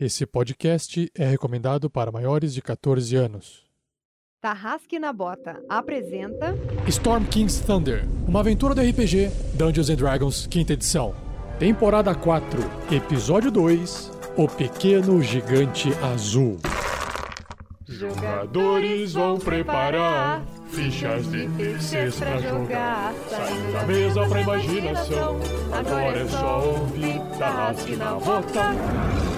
Esse podcast é recomendado para maiores de 14 anos. Tarrasque na Bota apresenta Storm King's Thunder, uma aventura do RPG Dungeons and Dragons, quinta edição. Temporada 4, episódio 2, O Pequeno Gigante Azul. Jogadores vão preparar fichas de terceiros pra jogar. Saindo da mesa pra imaginação. Agora é só ouvir Tarrasque na Bota.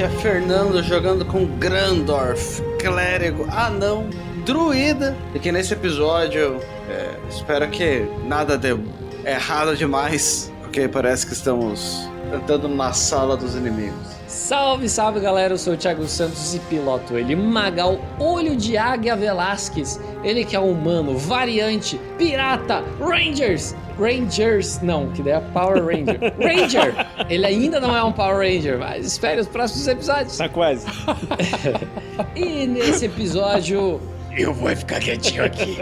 Aqui é Fernando jogando com Grandorf, clérigo, anão, druida. E que nesse episódio, é, espero que nada dê errado demais, porque parece que estamos entrando na sala dos inimigos. Salve, salve galera, eu sou o Thiago Santos e piloto ele, Magal Olho de Águia Velasquez. Ele que é humano, variante, pirata, Rangers, Rangers, não, que daí é Power Ranger. Ranger! Ele ainda não é um Power Ranger, mas espere os próximos episódios. Tá quase. E nesse episódio, eu vou ficar quietinho aqui.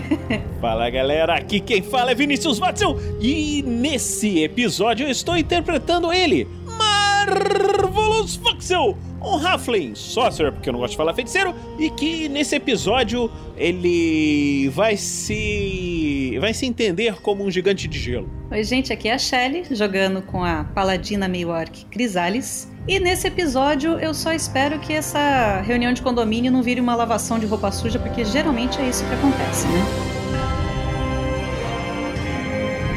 Fala galera, aqui quem fala é Vinícius Watson e nesse episódio eu estou interpretando ele, Marvelous Voxel, um Halfling Sorcerer, porque eu não gosto de falar feiticeiro, e que nesse episódio ele vai se vai se entender como um gigante de gelo. Oi, gente, aqui é a Shelly, jogando com a paladina meio orc Crisales. E nesse episódio eu só espero que essa reunião de condomínio não vire uma lavação de roupa suja, porque geralmente é isso que acontece, né?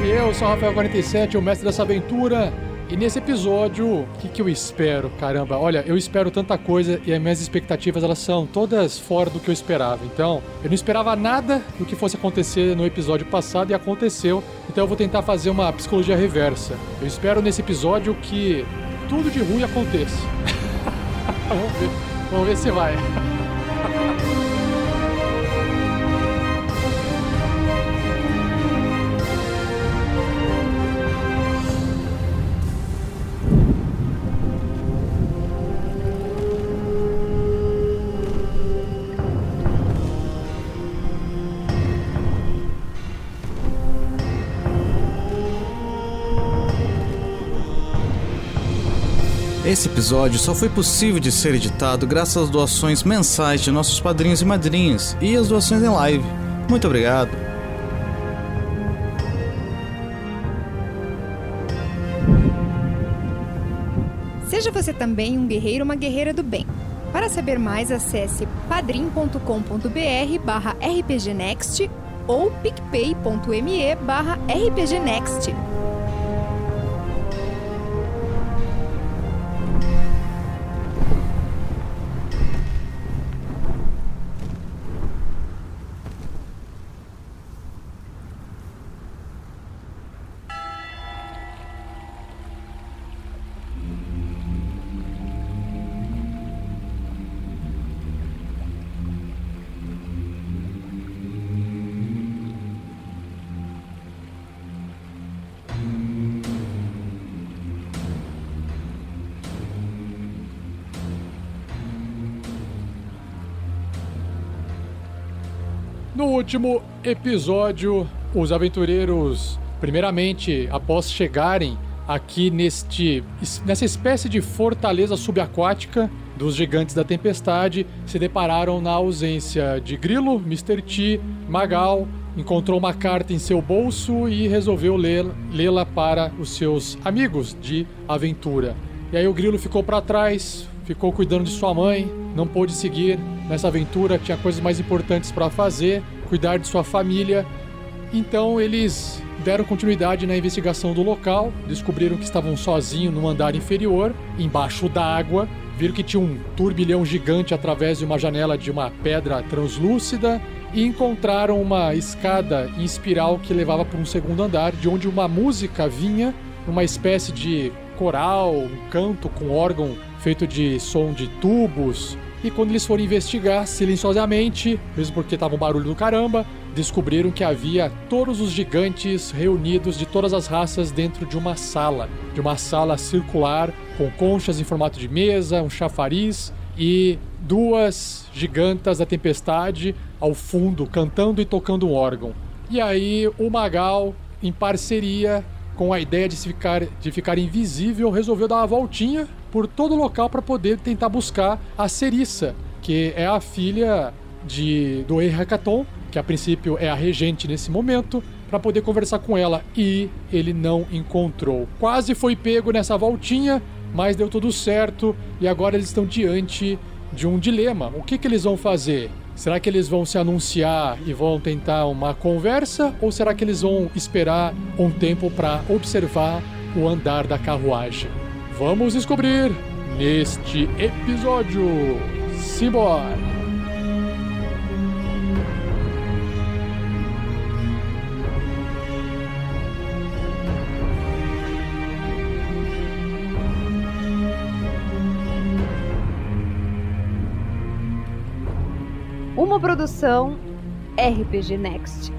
Eu sou o Rafael47, o mestre dessa aventura. E nesse episódio, o que, que eu espero? Caramba, olha, eu espero tanta coisa e as minhas expectativas elas são todas fora do que eu esperava. Então, eu não esperava nada do que fosse acontecer no episódio passado e aconteceu. Então eu vou tentar fazer uma psicologia reversa. Eu espero nesse episódio que tudo de ruim aconteça. vamos ver, vamos ver se vai. Esse episódio só foi possível de ser editado graças às doações mensais de nossos padrinhos e madrinhas e às doações em live. Muito obrigado. Seja você também um guerreiro ou uma guerreira do bem. Para saber mais, acesse padrim.com.br barra rpgnext ou picpay.me barra rpgnext. Último episódio, os aventureiros, primeiramente, após chegarem aqui neste nessa espécie de fortaleza subaquática dos gigantes da tempestade, se depararam na ausência de Grilo, Mr. T, Magal, encontrou uma carta em seu bolso e resolveu lê- lê-la para os seus amigos de aventura. E aí o Grilo ficou para trás, ficou cuidando de sua mãe, não pôde seguir nessa aventura, tinha coisas mais importantes para fazer, cuidar de sua família. Então eles deram continuidade na investigação do local, descobriram que estavam sozinhos no andar inferior, embaixo d'água, viram que tinha um turbilhão gigante através de uma janela de uma pedra translúcida e encontraram uma escada em espiral que levava para um segundo andar, de onde uma música vinha, uma espécie de coral, um canto com órgão feito de som de tubos. E quando eles foram investigar silenciosamente, mesmo porque tava um barulho do caramba, descobriram que havia todos os gigantes reunidos de todas as raças dentro de uma sala, de uma sala circular com conchas em formato de mesa, um chafariz e duas gigantas da tempestade ao fundo cantando e tocando um órgão. E aí o Magal, em parceria com a ideia de ficar, de ficar invisível, resolveu dar uma voltinha por todo o local para poder tentar buscar a Cerissa, que é a filha de do Rei Hackathon, que a princípio é a regente nesse momento, para poder conversar com ela e ele não encontrou. Quase foi pego nessa voltinha, mas deu tudo certo e agora eles estão diante de um dilema. O que, que eles vão fazer? Será que eles vão se anunciar e vão tentar uma conversa ou será que eles vão esperar um tempo para observar o andar da carruagem? Vamos descobrir neste episódio. Simbora! Uma produção RPG Next.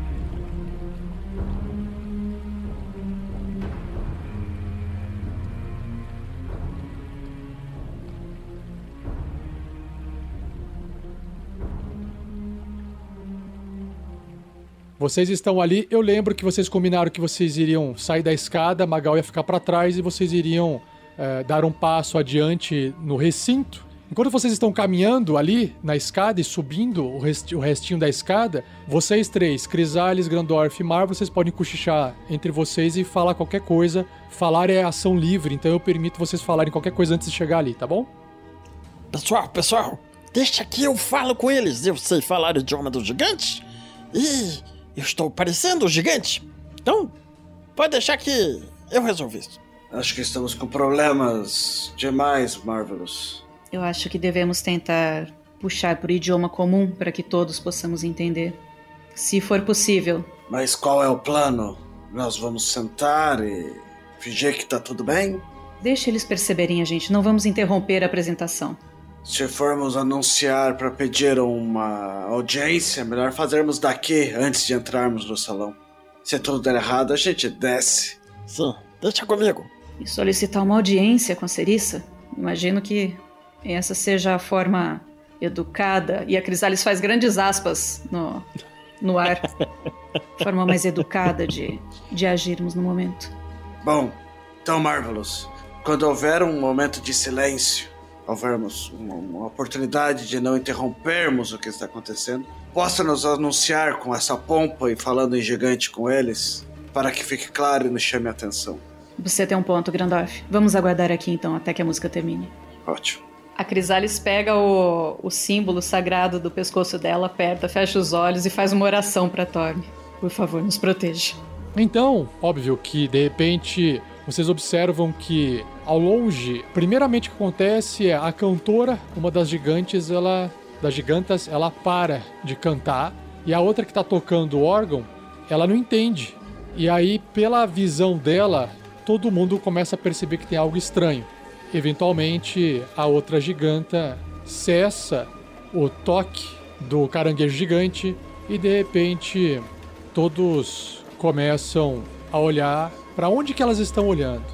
Vocês estão ali. Eu lembro que vocês combinaram que vocês iriam sair da escada, Magal ia ficar para trás e vocês iriam é, dar um passo adiante no recinto. Enquanto vocês estão caminhando ali na escada e subindo o, o restinho da escada, vocês três, Crisales, Grandorf e Mar, vocês podem cochichar entre vocês e falar qualquer coisa. Falar é ação livre, então eu permito vocês falarem qualquer coisa antes de chegar ali, tá bom? Pessoal, pessoal, deixa que eu falo com eles. Eu sei falar o idioma dos gigantes e eu estou parecendo um gigante. Então, pode deixar que eu resolvo isso. Acho que estamos com problemas demais, Marvelous. Eu acho que devemos tentar puxar por idioma comum para que todos possamos entender. Se for possível. Mas qual é o plano? Nós vamos sentar e fingir que tá tudo bem? Deixe eles perceberem a gente, não vamos interromper a apresentação. Se formos anunciar para pedir uma audiência, melhor fazermos daqui antes de entrarmos no salão. Se tudo der errado, a gente desce. Sim, deixa comigo. E solicitar uma audiência com a Cerissa? Imagino que essa seja a forma educada, e a Crisales faz grandes aspas no, no ar, forma mais educada de, de agirmos no momento. Bom, então, Marvelous, quando houver um momento de silêncio, houvermos uma, uma oportunidade de não interrompermos o que está acontecendo, possa nos anunciar com essa pompa e falando em gigante com eles, para que fique claro e nos chame a atenção. Você tem um ponto, Grandorf. Vamos aguardar aqui então até que a música termine. Ótimo. A Crisales pega o, o símbolo sagrado do pescoço dela, aperta, fecha os olhos e faz uma oração para Torme. Por favor, nos proteja. Então, óbvio que de repente vocês observam que ao longe, primeiramente o que acontece é a cantora, uma das gigantes, ela das gigantas, ela para de cantar e a outra que tá tocando o órgão, ela não entende. E aí, pela visão dela, todo mundo começa a perceber que tem algo estranho. Eventualmente, a outra giganta cessa o toque do caranguejo gigante e de repente todos começam a olhar para onde que elas estão olhando.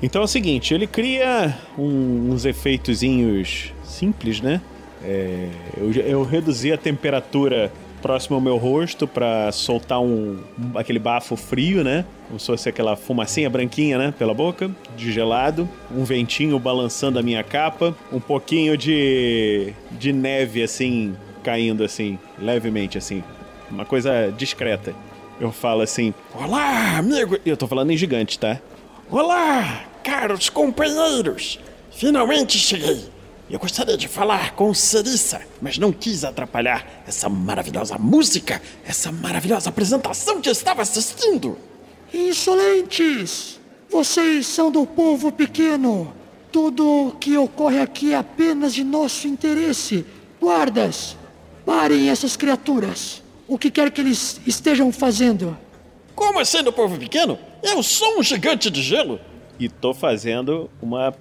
Então é o seguinte, ele cria um, uns efeitozinhos simples, né? É, eu, eu reduzi a temperatura próximo ao meu rosto para soltar um aquele bafo frio, né? Como se fosse aquela fumacinha branquinha, né? Pela boca, de gelado. Um ventinho balançando a minha capa. Um pouquinho de, de neve, assim, caindo, assim, levemente, assim. Uma coisa discreta. Eu falo assim: Olá, amigo! Eu tô falando em gigante, tá? Olá, caros companheiros! Finalmente cheguei! Eu gostaria de falar com Cerissa, mas não quis atrapalhar essa maravilhosa música, essa maravilhosa apresentação que eu estava assistindo. Insolentes! Vocês são do povo pequeno. Tudo o que ocorre aqui é apenas de nosso interesse. Guardas, Parem essas criaturas. O que quer que eles estejam fazendo? Como assim do povo pequeno? Eu sou um gigante de gelo. E tô fazendo uma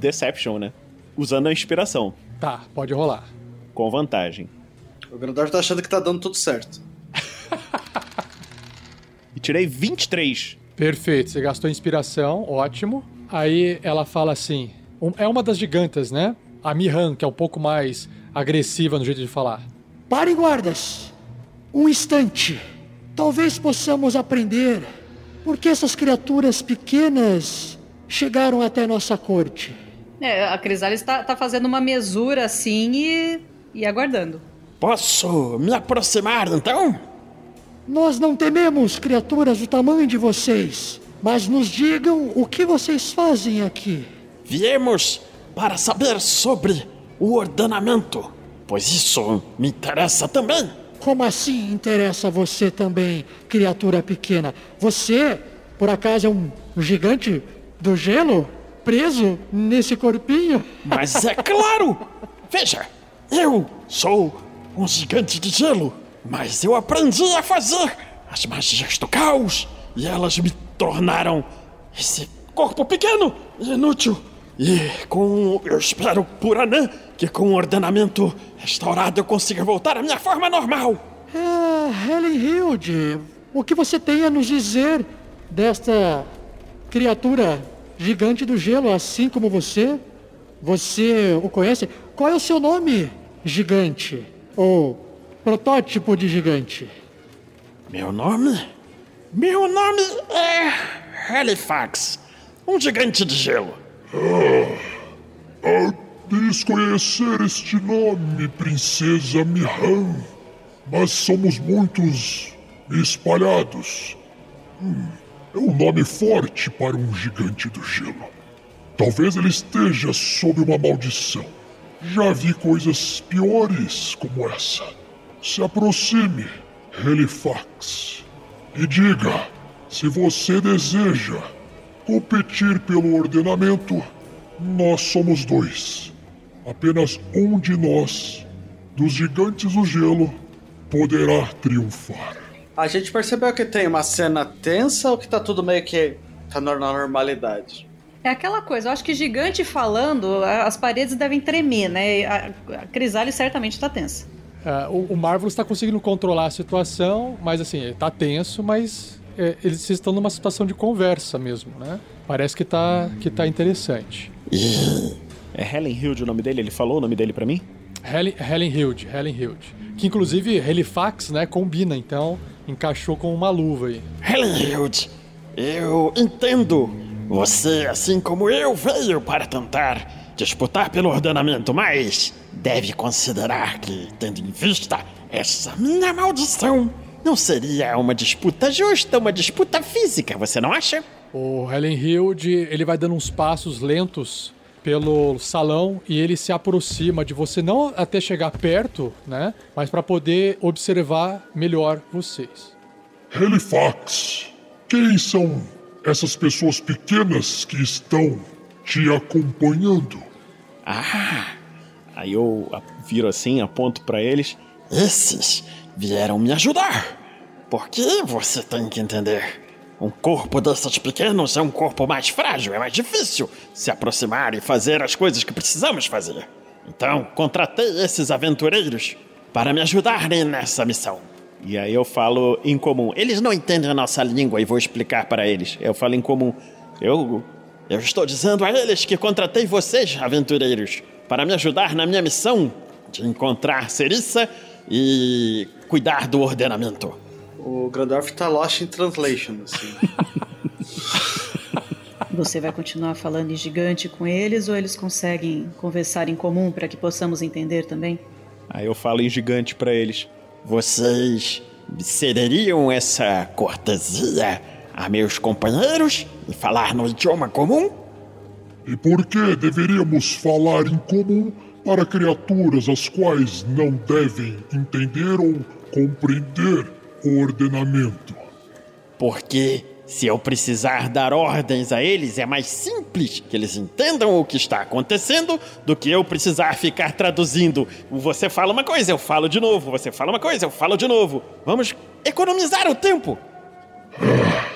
Deception, né? Usando a inspiração, Tá, pode rolar. com vantagem. O Grandorf tá achando que tá dando tudo certo. E tirei 23. Perfeito, você gastou inspiração, ótimo. Aí ela fala assim: um- é uma das gigantas, né? A Mihan, que é um pouco mais agressiva no jeito de falar. Parem, guardas. Um instante. Talvez possamos aprender por que essas criaturas pequenas chegaram até nossa corte. É, a Crisalis tá, tá fazendo uma mesura assim e, e aguardando. Posso me aproximar então? Nós não tememos criaturas do tamanho de vocês, mas nos digam o que vocês fazem aqui. Viemos para saber sobre o ordenamento, pois isso me interessa também. Como assim interessa você também, criatura pequena? Você, por acaso, é um gigante do gelo? Preso nesse corpinho? Mas é claro! Veja, eu sou um gigante de gelo, mas eu aprendi a fazer as magias do caos e elas me tornaram esse corpo pequeno e inútil. E com, eu espero por Anã que com o ordenamento restaurado eu consiga voltar à minha forma normal. É, Helen Hilde, o que você tem a nos dizer desta criatura gigante do gelo, assim como você? Você o conhece? Qual é o seu nome, gigante? Ou protótipo de gigante? Meu nome? Meu nome é Halifax, um gigante de gelo. Desconhecer este nome, princesa Mihan, mas somos muitos espalhados. Hum, é um nome forte para um gigante do gelo. Talvez ele esteja sob uma maldição. Já vi coisas piores como essa. Se aproxime, Halifax, e diga se você deseja competir pelo ordenamento. Nós somos dois. Apenas um de nós, dos gigantes do gelo, poderá triunfar. A gente percebeu que tem uma cena tensa ou que tá tudo meio que tá na normalidade? É aquela coisa, eu acho que gigante falando, as paredes devem tremer, né? A, a Crisalis certamente tá tensa. Ah, o, o Marvel está conseguindo controlar a situação, mas assim, tá tenso, mas é, eles estão numa situação de conversa mesmo, né? Parece que tá, que tá interessante. É Helen Hilde o nome dele? Ele falou o nome dele pra mim? Helen, Helen Hilde, Helen Hilde. Que inclusive Halifax, né, combina, então encaixou com uma luva aí. Helen Hilde, eu entendo. Você, assim como eu, veio para tentar disputar pelo ordenamento, mas deve considerar que, tendo em vista essa minha maldição, não seria uma disputa justa, uma disputa física, você não acha? O Helen Hilde, ele vai dando uns passos lentos pelo salão e ele se aproxima de você, não até chegar perto, né? Mas para poder observar melhor vocês. Halifax, quem são essas pessoas pequenas que estão te acompanhando? Ah, Aí eu viro assim, aponto pra eles. esses vieram me ajudar. Porque você tem que entender. Um corpo desses pequenos é um corpo mais frágil, é mais difícil se aproximar e fazer as coisas que precisamos fazer. Então, contratei esses aventureiros para me ajudarem nessa missão. E aí eu falo em comum. Eles não entendem a nossa língua e vou explicar para eles. Eu falo em comum. Eu. Eu estou dizendo a eles que contratei vocês, aventureiros, para me ajudar na minha missão de encontrar Cerissa e cuidar do ordenamento. O Grandorf tá lost in translation, assim. Você vai continuar falando em gigante com eles ou eles conseguem conversar em comum para que possamos entender também? Aí eu falo em gigante pra eles. Vocês cederiam essa cortesia a meus companheiros e falar no idioma comum? E por que deveríamos falar em comum para criaturas as quais não devem entender ou compreender o ordenamento? Porque Se eu precisar dar ordens a eles, é mais simples que eles entendam o que está acontecendo do que eu precisar ficar traduzindo. Você fala uma coisa, eu falo de novo. Você fala uma coisa, eu falo de novo. Vamos economizar o tempo.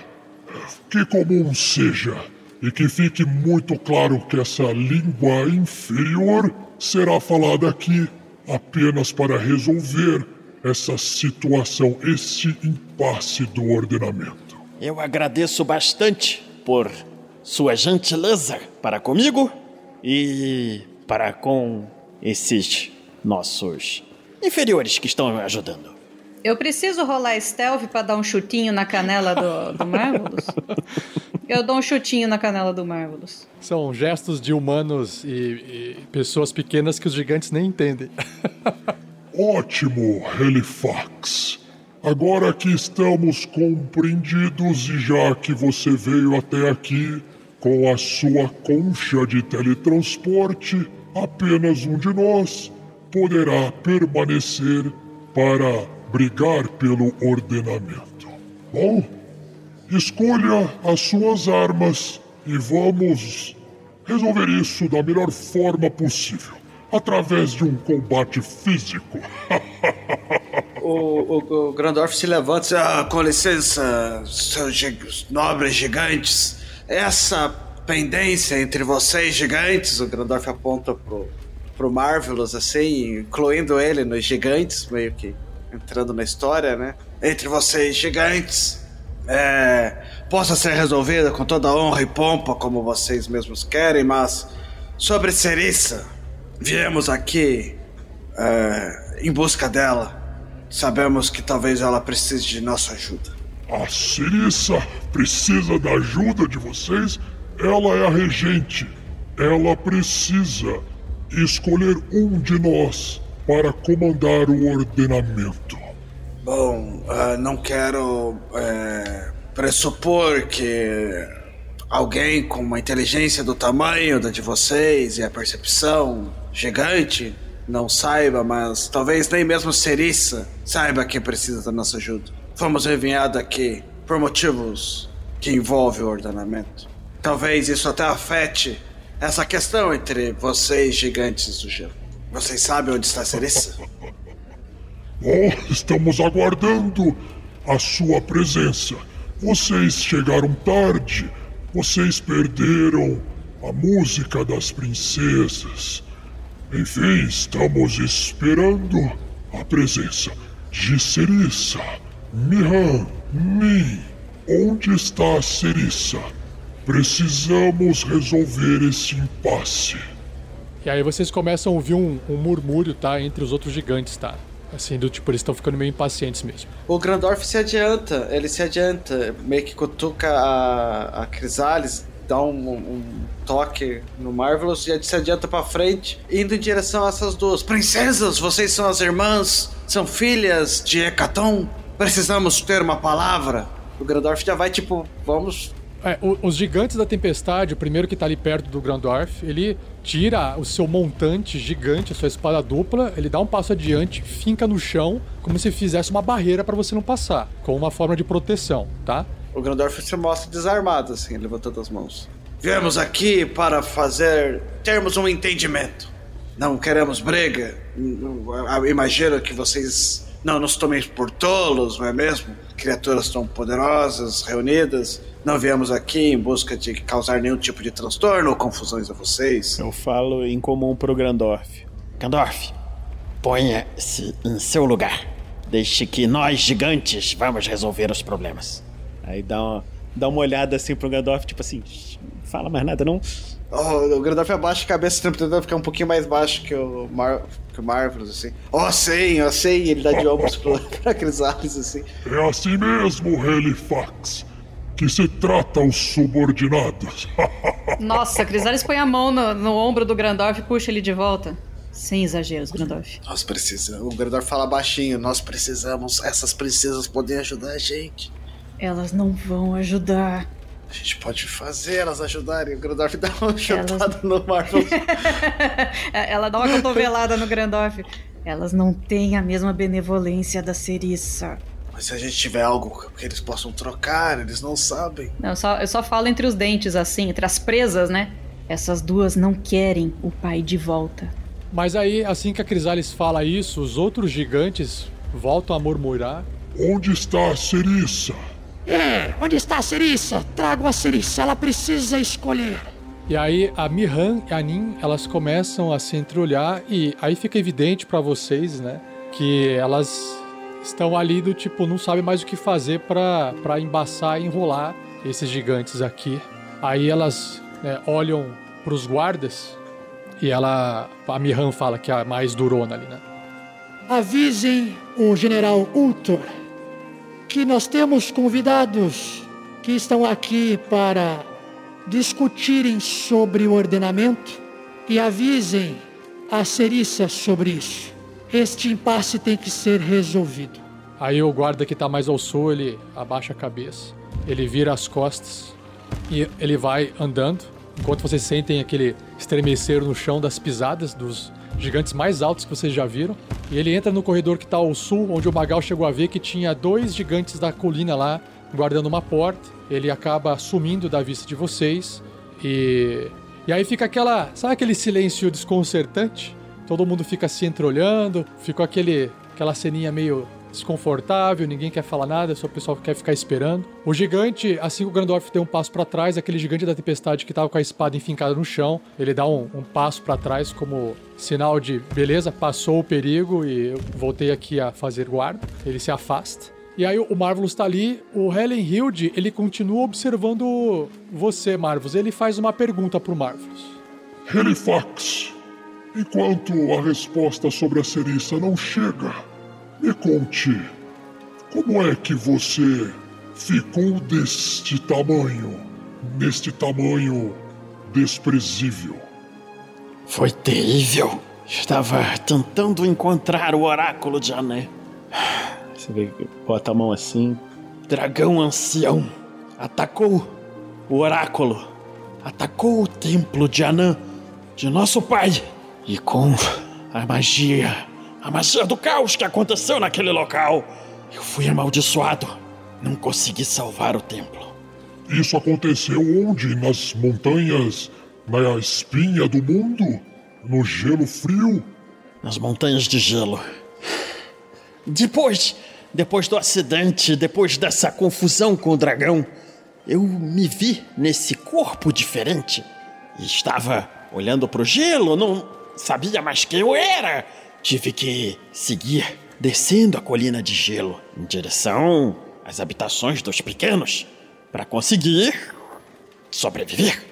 Que comum seja, e que fique muito claro que essa língua inferior será falada aqui apenas para resolver essa situação, esse impasse do ordenamento. Eu agradeço bastante por sua gentileza para comigo e para com esses nossos inferiores que estão me ajudando. Eu preciso rolar stealth pra dar um chutinho na canela do, do Marvelous? Eu dou um chutinho na canela do Marvelous. São gestos de humanos e, e pessoas pequenas que os gigantes nem entendem. Ótimo, Helifax. Agora que estamos compreendidos e já que você veio até aqui com a sua concha de teletransporte, apenas um de nós poderá permanecer para brigar pelo ordenamento. Bom, escolha as suas armas e vamos resolver isso da melhor forma possível através de um combate físico. O, o, o Grandorf se levanta e diz, ah, com licença, seus nobres gigantes. Essa pendência entre vocês gigantes, o Grandorf aponta pro, pro Marvelous, assim, incluindo ele nos gigantes, meio que entrando na história, né? Entre vocês gigantes, é, possa ser resolvida com toda honra e pompa, como vocês mesmos querem, mas sobre Cerissa, viemos aqui é, em busca dela. Sabemos que talvez ela precise de nossa ajuda. A Cirissa precisa da ajuda de vocês. Ela é a regente. Ela precisa escolher um de nós para comandar o ordenamento. Bom, ah, não quero é, pressupor que alguém com uma inteligência do tamanho da de vocês e a percepção gigante não saiba, mas talvez nem mesmo Cerissa saiba que precisa da nossa ajuda. Fomos enviados aqui por motivos que envolvem o ordenamento. Talvez isso até afete essa questão entre vocês gigantes do gelo. Vocês sabem onde está Cerissa? Bom, estamos aguardando a sua presença. Vocês chegaram tarde. Vocês perderam a música das princesas. Enfim, estamos esperando a presença de Cerissa. Mihan, Min, onde está a Cerissa? Precisamos resolver esse impasse. E aí vocês começam a ouvir um, um murmúrio, tá? Entre os outros gigantes, tá? Assim, do tipo, eles estão ficando meio impacientes mesmo. O Grandorf se adianta, ele se adianta, meio que cutuca a, a Crisales, dá um, um toque no Marvelous e se adianta pra frente, indo em direção a essas duas. Princesas, vocês são as irmãs, são filhas de Hecaton, precisamos ter uma palavra. O Grandorf já vai tipo, vamos É, os gigantes da tempestade, o primeiro que tá ali perto do Grandorf, ele tira o seu montante gigante, a sua espada dupla, ele dá um passo adiante, finca no chão, como se fizesse uma barreira pra você não passar, com uma forma de proteção, tá? O Grandorf se mostra desarmado, assim, levantando as mãos. Viemos aqui para fazer. termos um entendimento. Não queremos briga. Imagino que vocês não nos tomem por tolos, não é mesmo? Criaturas tão poderosas, reunidas. Não viemos aqui em busca de causar nenhum tipo de transtorno ou confusões a vocês. Eu falo em comum pro Grandorf. Gandorf, ponha-se em seu lugar. Deixe que nós, gigantes, vamos resolver os problemas. Aí dá uma, dá uma olhada assim pro Grandorf, tipo assim, "Shh, não fala mais nada não. Oh, o Grandorf abaixa a cabeça, tentando ficar um pouquinho mais baixo que o, Mar Marvelous, assim. Oh, sei, eu sei. Ele dá de ombros pro, pra Crisales, assim. É assim mesmo, Helifax, que se trata os subordinados. Nossa, Crisales põe a mão no, no ombro do Grandorf e puxa ele de volta. Sem exageros, Grandorf. Nós precisamos. O Grandorf fala baixinho. Nós precisamos. Essas princesas podem ajudar a gente. Elas não vão ajudar. A gente pode fazer elas ajudarem. O Grandorf dá uma chutada no Marvelous. Ela dá uma cotovelada no Grandorf. Elas não têm a mesma benevolência da Cerissa. Mas se a gente tiver algo que eles possam trocar, eles não sabem. Não, eu só, eu só falo entre os dentes, assim, entre as presas, né? Essas duas não querem o pai de volta. Mas aí, assim que a Crisalis fala isso, os outros gigantes voltam a murmurar. Onde está a Cerissa? É, onde está a Cerissa? Trago a Cerissa, ela precisa escolher. E aí a Mihan e a Nin, elas começam a se entreolhar e aí fica evidente pra vocês, né, que elas estão ali do tipo, não sabem mais o que fazer pra pra embaçar e enrolar esses gigantes aqui. Aí elas né, olham pros guardas e ela, a Mihan fala que é a mais durona ali, né. Avisem o general Ultor que nós temos convidados que estão aqui para discutirem sobre o ordenamento e avisem a Cerissa sobre isso. Este impasse tem que ser resolvido. Aí o guarda que tá mais ao sul, ele abaixa a cabeça, ele vira as costas e ele vai andando, enquanto vocês sentem aquele estremecer no chão das pisadas dos gigantes mais altos que vocês já viram. E ele entra no corredor que tá ao sul, onde o Magal chegou a ver que tinha dois gigantes da colina lá guardando uma porta. Ele acaba sumindo da vista de vocês e e aí fica aquela, sabe aquele silêncio desconcertante? Todo mundo fica se entreolhando, ficou aquele aquela ceninha meio desconfortável, ninguém quer falar nada, só o pessoal quer ficar esperando. O gigante, assim que o Grandorf deu um passo para trás, aquele gigante da tempestade que tava com a espada enfincada no chão, ele dá um, um passo para trás como sinal de beleza, passou o perigo e eu voltei aqui a fazer guarda. Ele se afasta. E aí o Marvelous tá ali, o Helen Hilde, ele continua observando você, Marvelous. Ele faz uma pergunta pro Marvelous. Helifax, enquanto a resposta sobre a Cerissa não chega, me conte, como é que você ficou deste tamanho, neste tamanho desprezível? Foi terrível. Estava tentando encontrar o oráculo de Ané. Você vê, que bota a mão assim. Dragão ancião atacou o oráculo, atacou o templo de Anã, de nosso pai. E com a magia, a magia do caos que aconteceu naquele local, eu fui amaldiçoado. Não consegui salvar o templo. Isso aconteceu onde? Nas montanhas, na espinha do mundo? No gelo frio? Nas montanhas de gelo. Depois, depois do acidente, depois dessa confusão com o dragão, eu me vi nesse corpo diferente. E estava olhando pro gelo, não sabia mais quem eu era. Tive que seguir descendo a colina de gelo em direção às habitações dos pequenos para conseguir sobreviver.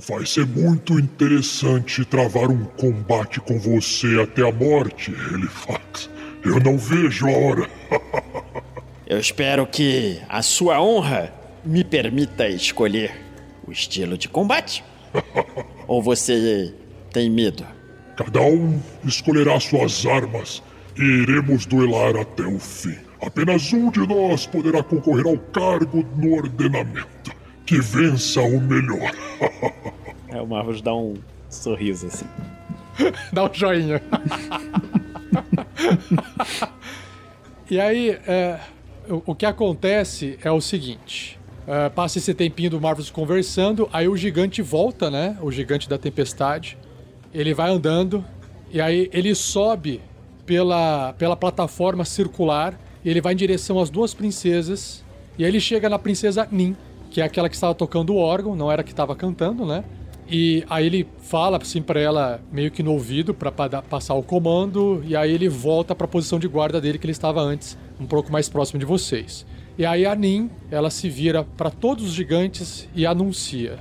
Vai ser muito interessante travar um combate com você até a morte, Helifax. Eu não vejo a hora. Eu espero que a sua honra me permita escolher o estilo de combate. Ou você tem medo? Cada um escolherá suas armas e iremos duelar até o fim. Apenas um de nós poderá concorrer ao cargo no ordenamento. Que vença o melhor. É, o Marvelous dá um sorriso assim. Dá um joinha. e aí, é, o, o que acontece é o seguinte. é, passa esse tempinho do Marvelous conversando, aí o gigante volta, né? O gigante da tempestade. Ele vai andando, e aí ele sobe pela, pela plataforma circular, ele vai em direção às duas princesas, e aí ele chega na princesa Nin, que é aquela que estava tocando o órgão, não era a que estava cantando, né? E aí ele fala assim pra ela meio que no ouvido pra pa- dar- passar o comando e aí ele volta pra posição de guarda dele que ele estava antes, um pouco mais próximo de vocês. E aí a Nin, ela se vira pra todos os gigantes e anuncia: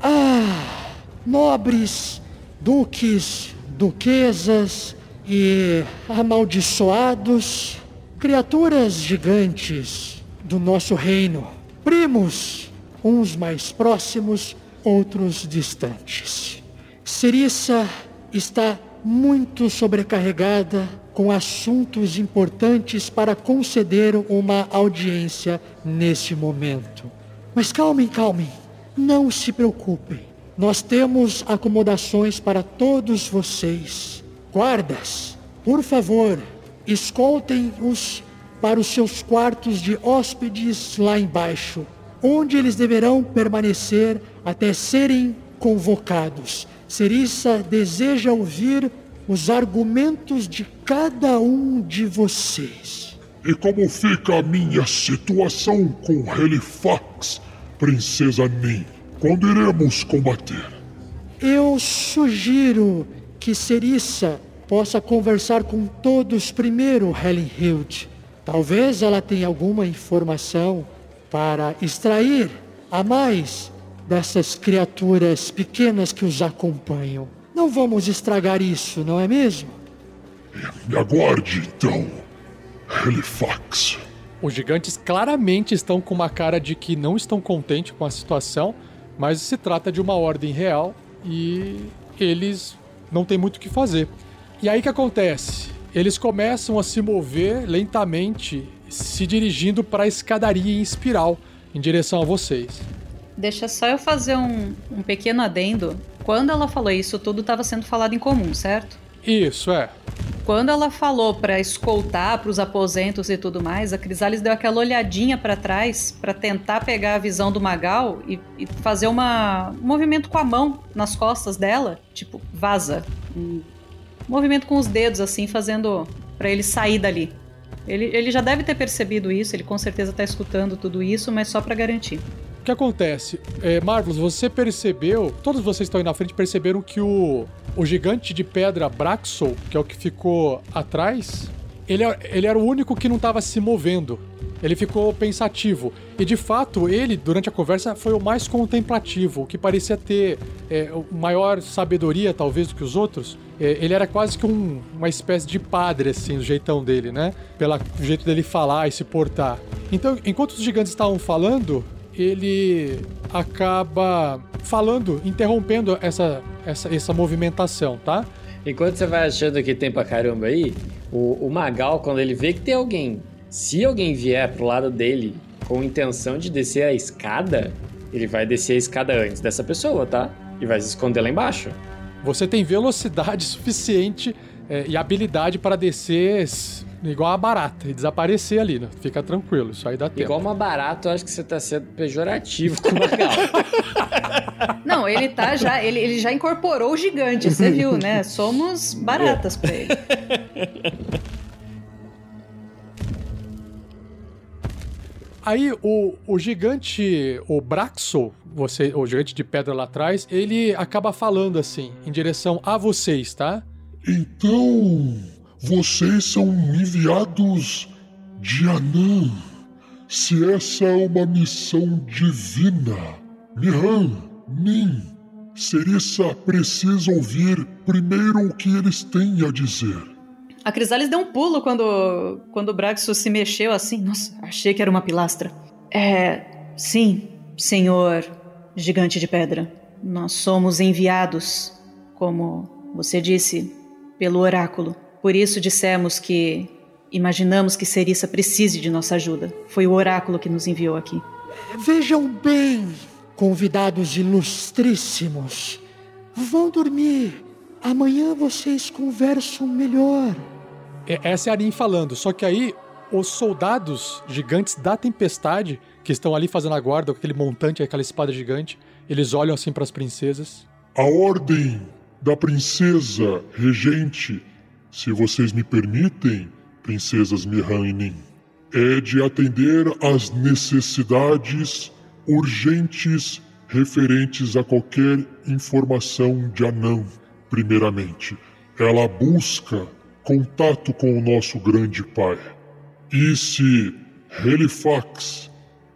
Ah, nobres, duques, duquesas e amaldiçoados, criaturas gigantes do nosso reino, primos, uns mais próximos, outros distantes. Cerissa está muito sobrecarregada com assuntos importantes para conceder uma audiência neste momento. Mas calmem, calmem. Não se preocupem. Nós temos acomodações para todos vocês. Guardas, por favor, escoltem os para os seus quartos de hóspedes lá embaixo, onde eles deverão permanecer até serem convocados. Serissa deseja ouvir os argumentos de cada um de vocês. E como fica a minha situação com Halifax, Princesa Nin? Quando iremos combater? Eu sugiro que Serissa possa conversar com todos primeiro, Helen Hild. Talvez ela tenha alguma informação para extrair a mais dessas criaturas pequenas que os acompanham. Não vamos estragar isso, não é mesmo? Me aguarde, então, Halifax. Os gigantes claramente estão com uma cara de que não estão contentes com a situação, mas se trata de uma ordem real e eles não têm muito o que fazer. E aí que acontece? Eles começam a se mover lentamente, se dirigindo para a escadaria em espiral, em direção a vocês. Deixa só eu fazer um, um pequeno adendo. Quando ela falou isso, tudo estava sendo falado em comum, certo? Isso, é. Quando ela falou para escoltar para os aposentos e tudo mais, a Crisales deu aquela olhadinha para trás para tentar pegar a visão do Magal e, e, fazer uma, um movimento com a mão nas costas dela, tipo, vaza. Um movimento com os dedos, assim, fazendo para ele sair dali. Ele, ele já deve ter percebido isso, ele com certeza está escutando tudo isso, mas só para garantir. O que acontece? É, você percebeu, todos vocês estão aí na frente perceberam que o, o gigante de pedra Braxol, que é o que ficou atrás, ele, ele era o único que não estava se movendo. Ele ficou pensativo. E de fato, ele, durante a conversa, foi o mais contemplativo, o que parecia ter é, maior sabedoria, talvez, do que os outros. É, ele era quase que um, uma espécie de padre, assim, o jeitão dele, né? Pelo jeito dele falar e se portar. Então, enquanto os gigantes estavam falando, ele acaba falando, interrompendo essa, essa, essa movimentação, tá? Enquanto você vai achando que tem pra caramba aí, o, o Magal, quando ele vê que tem alguém se alguém vier pro lado dele com intenção de descer a escada, ele vai descer a escada antes dessa pessoa, tá? E vai se esconder lá embaixo. Você tem velocidade suficiente é, e habilidade para descer igual a barata e desaparecer ali, né? Fica tranquilo, isso aí dá tempo. Igual uma barata, eu acho que você tá sendo pejorativo com o Magal. Não, ele tá já, ele, ele já incorporou o gigante, você viu, né? Somos baratas pra ele. Aí o, o gigante, o Braxo, você, o gigante de pedra lá atrás, ele acaba falando assim, em direção a vocês, tá? Então, vocês são enviados de Anã. Se essa é uma missão divina, Mihan, Nin, Serissa precisa ouvir primeiro o que eles têm a dizer. A Crisales deu um pulo quando, quando o Braxo se mexeu assim. Nossa, achei que era uma pilastra. É. Sim, senhor gigante de pedra. Nós somos enviados, como você disse, pelo oráculo. Por isso dissemos que imaginamos que Serissa precise de nossa ajuda. Foi o oráculo que nos enviou aqui. Vejam bem, convidados ilustríssimos. Vão dormir. Amanhã vocês conversam melhor. É, essa é a Arin falando, só que aí os soldados gigantes da tempestade, que estão ali fazendo a guarda com aquele montante, aquela espada gigante, eles olham assim para as princesas. A ordem da princesa regente, se vocês me permitem, princesas Mihan é de atender às necessidades urgentes referentes a qualquer informação de Anã, primeiramente. Ela busca contato com o nosso grande pai. E se Halifax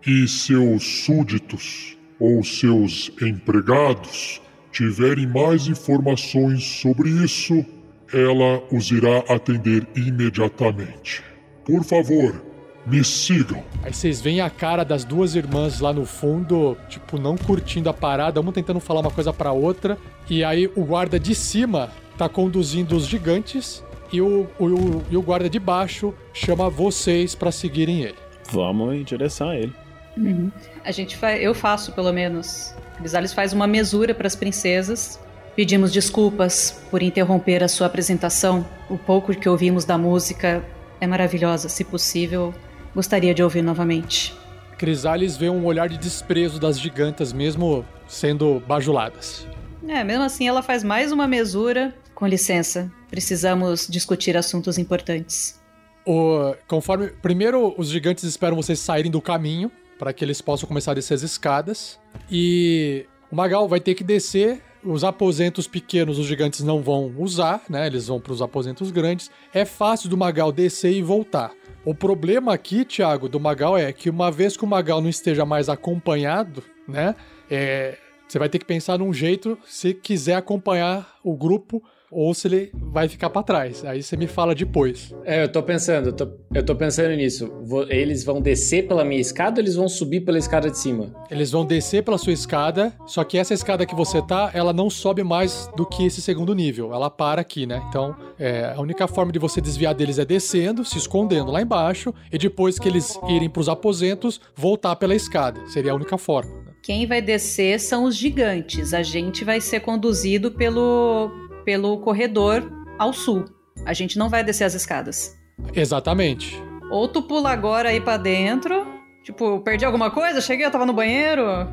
e seus súditos ou seus empregados tiverem mais informações sobre isso, ela os irá atender imediatamente. Por favor, me sigam. Aí vocês veem a cara das duas irmãs lá no fundo, tipo, não curtindo a parada, uma tentando falar uma coisa para outra. E aí o guarda de cima tá conduzindo os gigantes e o, o, e o guarda de baixo chama vocês para seguirem ele. Vamos em direção a ele. Uhum. A gente faz, eu faço pelo menos. Crisales faz uma mesura para as princesas. Pedimos desculpas por interromper a sua apresentação. O pouco que ouvimos da música é maravilhosa. Se possível, gostaria de ouvir novamente. Crisales vê um olhar de desprezo das gigantas, mesmo sendo bajuladas. É, mesmo assim ela faz mais uma mesura. Com licença, precisamos discutir assuntos importantes. O, conforme. Primeiro, os gigantes esperam vocês saírem do caminho para que eles possam começar a descer as escadas. E o Magal vai ter que descer. Os aposentos pequenos os gigantes não vão usar, né? Eles vão para os aposentos grandes. É fácil do Magal descer e voltar. O problema aqui, Thiago, do Magal é que uma vez que o Magal não esteja mais acompanhado, né? É, você vai ter que pensar num jeito se quiser acompanhar o grupo ou se ele vai ficar para trás. Aí você me fala depois. É, eu tô pensando, eu tô, eu tô pensando nisso. Vou, eles vão descer pela minha escada ou eles vão subir pela escada de cima? Eles vão descer pela sua escada, só que essa escada que você tá, ela não sobe mais do que esse segundo nível. Ela para aqui, né? Então, é, a única forma de você desviar deles é descendo, se escondendo lá embaixo, e depois que eles irem pros aposentos, voltar pela escada. Seria a única forma. Quem vai descer são os gigantes. A gente vai ser conduzido pelo, pelo corredor ao sul. A gente não vai descer as escadas. Exatamente. Ou tu pula agora aí pra dentro. Tipo, perdi alguma coisa? Cheguei, eu tava no banheiro.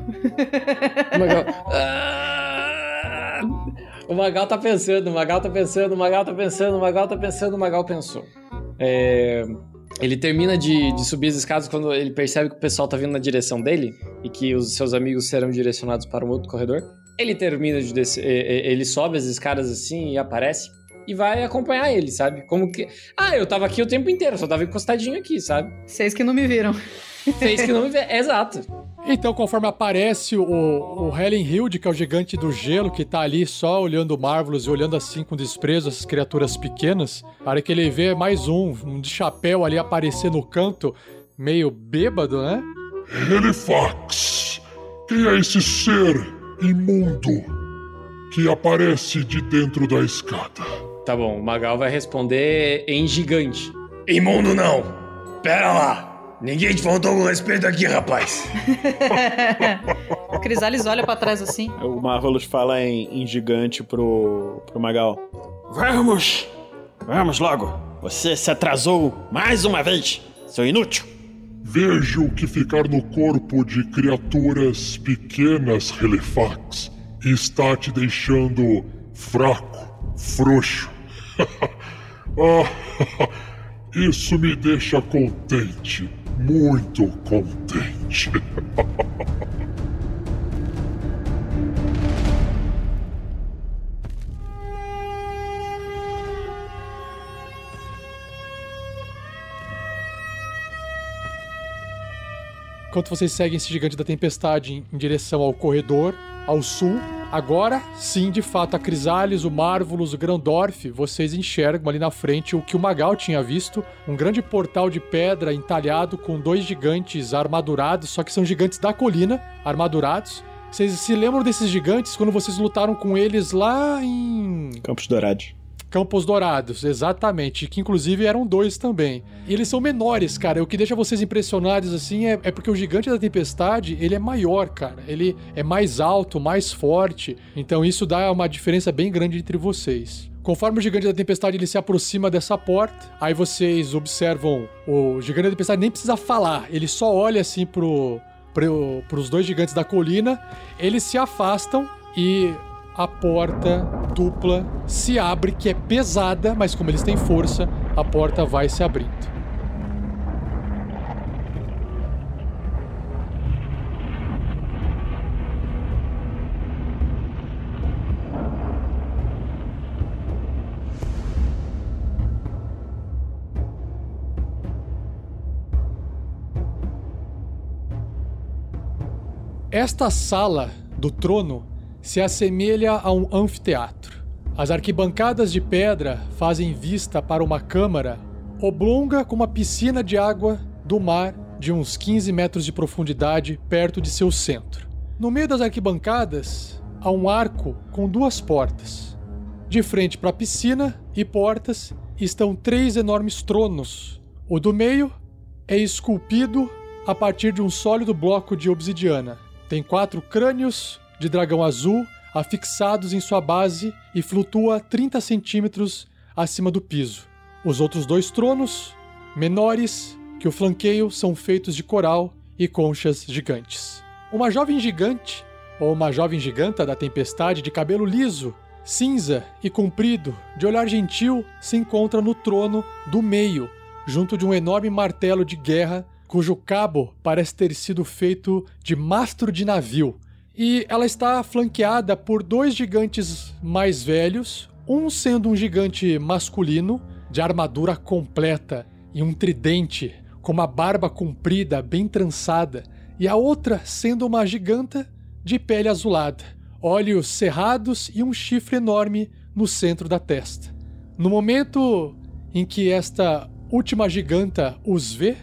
Ah! O Magal tá pensando, o Magal tá pensando, o Magal tá pensando, o Magal tá pensando, o Magal pensou. É... Ele termina de, de, subir as escadas quando ele percebe que o pessoal tá vindo na direção dele e que os seus amigos serão direcionados para um outro corredor. Ele termina de descer, ele sobe as escadas assim e aparece e vai acompanhar ele, sabe? Como que. Ah, eu tava aqui o tempo inteiro, só tava encostadinho aqui, sabe? Vocês que não me viram. Vocês que não me viram, exato. Então, conforme aparece o, o Helen Hild, que é o gigante do gelo, que tá ali só olhando Marvelous e olhando assim com desprezo essas criaturas pequenas, a hora que ele vê mais um, um de chapéu ali aparecer no canto, meio bêbado, né? Helifax! Quem é esse ser imundo que aparece de dentro da escada? Tá bom, o Magal vai responder em gigante. Imundo não! Pera lá! Ninguém te faltou com respeito aqui, rapaz. o Crisales olha para trás assim. O Marvelous fala em, em, gigante pro, pro Magal. Vamos! Vamos logo! Você se atrasou mais uma vez, seu inútil! Vejo que ficar no corpo de criaturas pequenas, Relefax, está te deixando fraco, frouxo. ah, isso me deixa contente muito contente. Enquanto vocês seguem esse gigante da tempestade em direção ao corredor, ao sul, Agora, sim, de fato, a Crisales, o Marvulus, o Grandorf, vocês enxergam ali na frente o que o Magal tinha visto: um grande portal de pedra entalhado com dois gigantes armadurados, só que são gigantes da colina, armadurados. Vocês se lembram desses gigantes quando vocês lutaram com eles lá em. Campos Dourados. Campos Dourados, exatamente. Que inclusive eram dois também. E eles são menores, cara. O que deixa vocês impressionados assim é, é, porque o Gigante da Tempestade, ele é maior, cara. Ele é mais alto, mais forte. Então isso dá uma diferença bem grande entre vocês. Conforme o Gigante da Tempestade ele se aproxima dessa porta, aí vocês observam o Gigante da Tempestade nem precisa falar, ele só olha assim pro, pro, pros dois gigantes da colina, eles se afastam e a porta dupla se abre, que é pesada, mas como eles têm força, a porta vai se abrindo. Esta sala do trono se assemelha a um anfiteatro. As arquibancadas de pedra fazem vista para uma câmara oblonga com uma piscina de água do mar de uns 15 metros de profundidade perto de seu centro. No meio das arquibancadas há um arco com duas portas. De frente para a piscina e portas estão três enormes tronos. O do meio é esculpido a partir de um sólido bloco de obsidiana. Tem quatro crânios de dragão azul afixados em sua base e flutua 30 centímetros acima do piso. Os outros dois tronos menores que o flanqueio são feitos de coral e conchas gigantes. Uma jovem gigante, ou uma jovem giganta da tempestade de cabelo liso, cinza e comprido, de olhar gentil, se encontra no trono do meio, junto de um enorme martelo de guerra cujo cabo parece ter sido feito de mastro de navio. E ela está flanqueada por dois gigantes mais velhos, um sendo um gigante masculino, de armadura completa e um tridente, com uma barba comprida, bem trançada, e a outra sendo uma giganta de pele azulada, olhos cerrados e um chifre enorme no centro da testa. No momento em que esta última giganta os vê,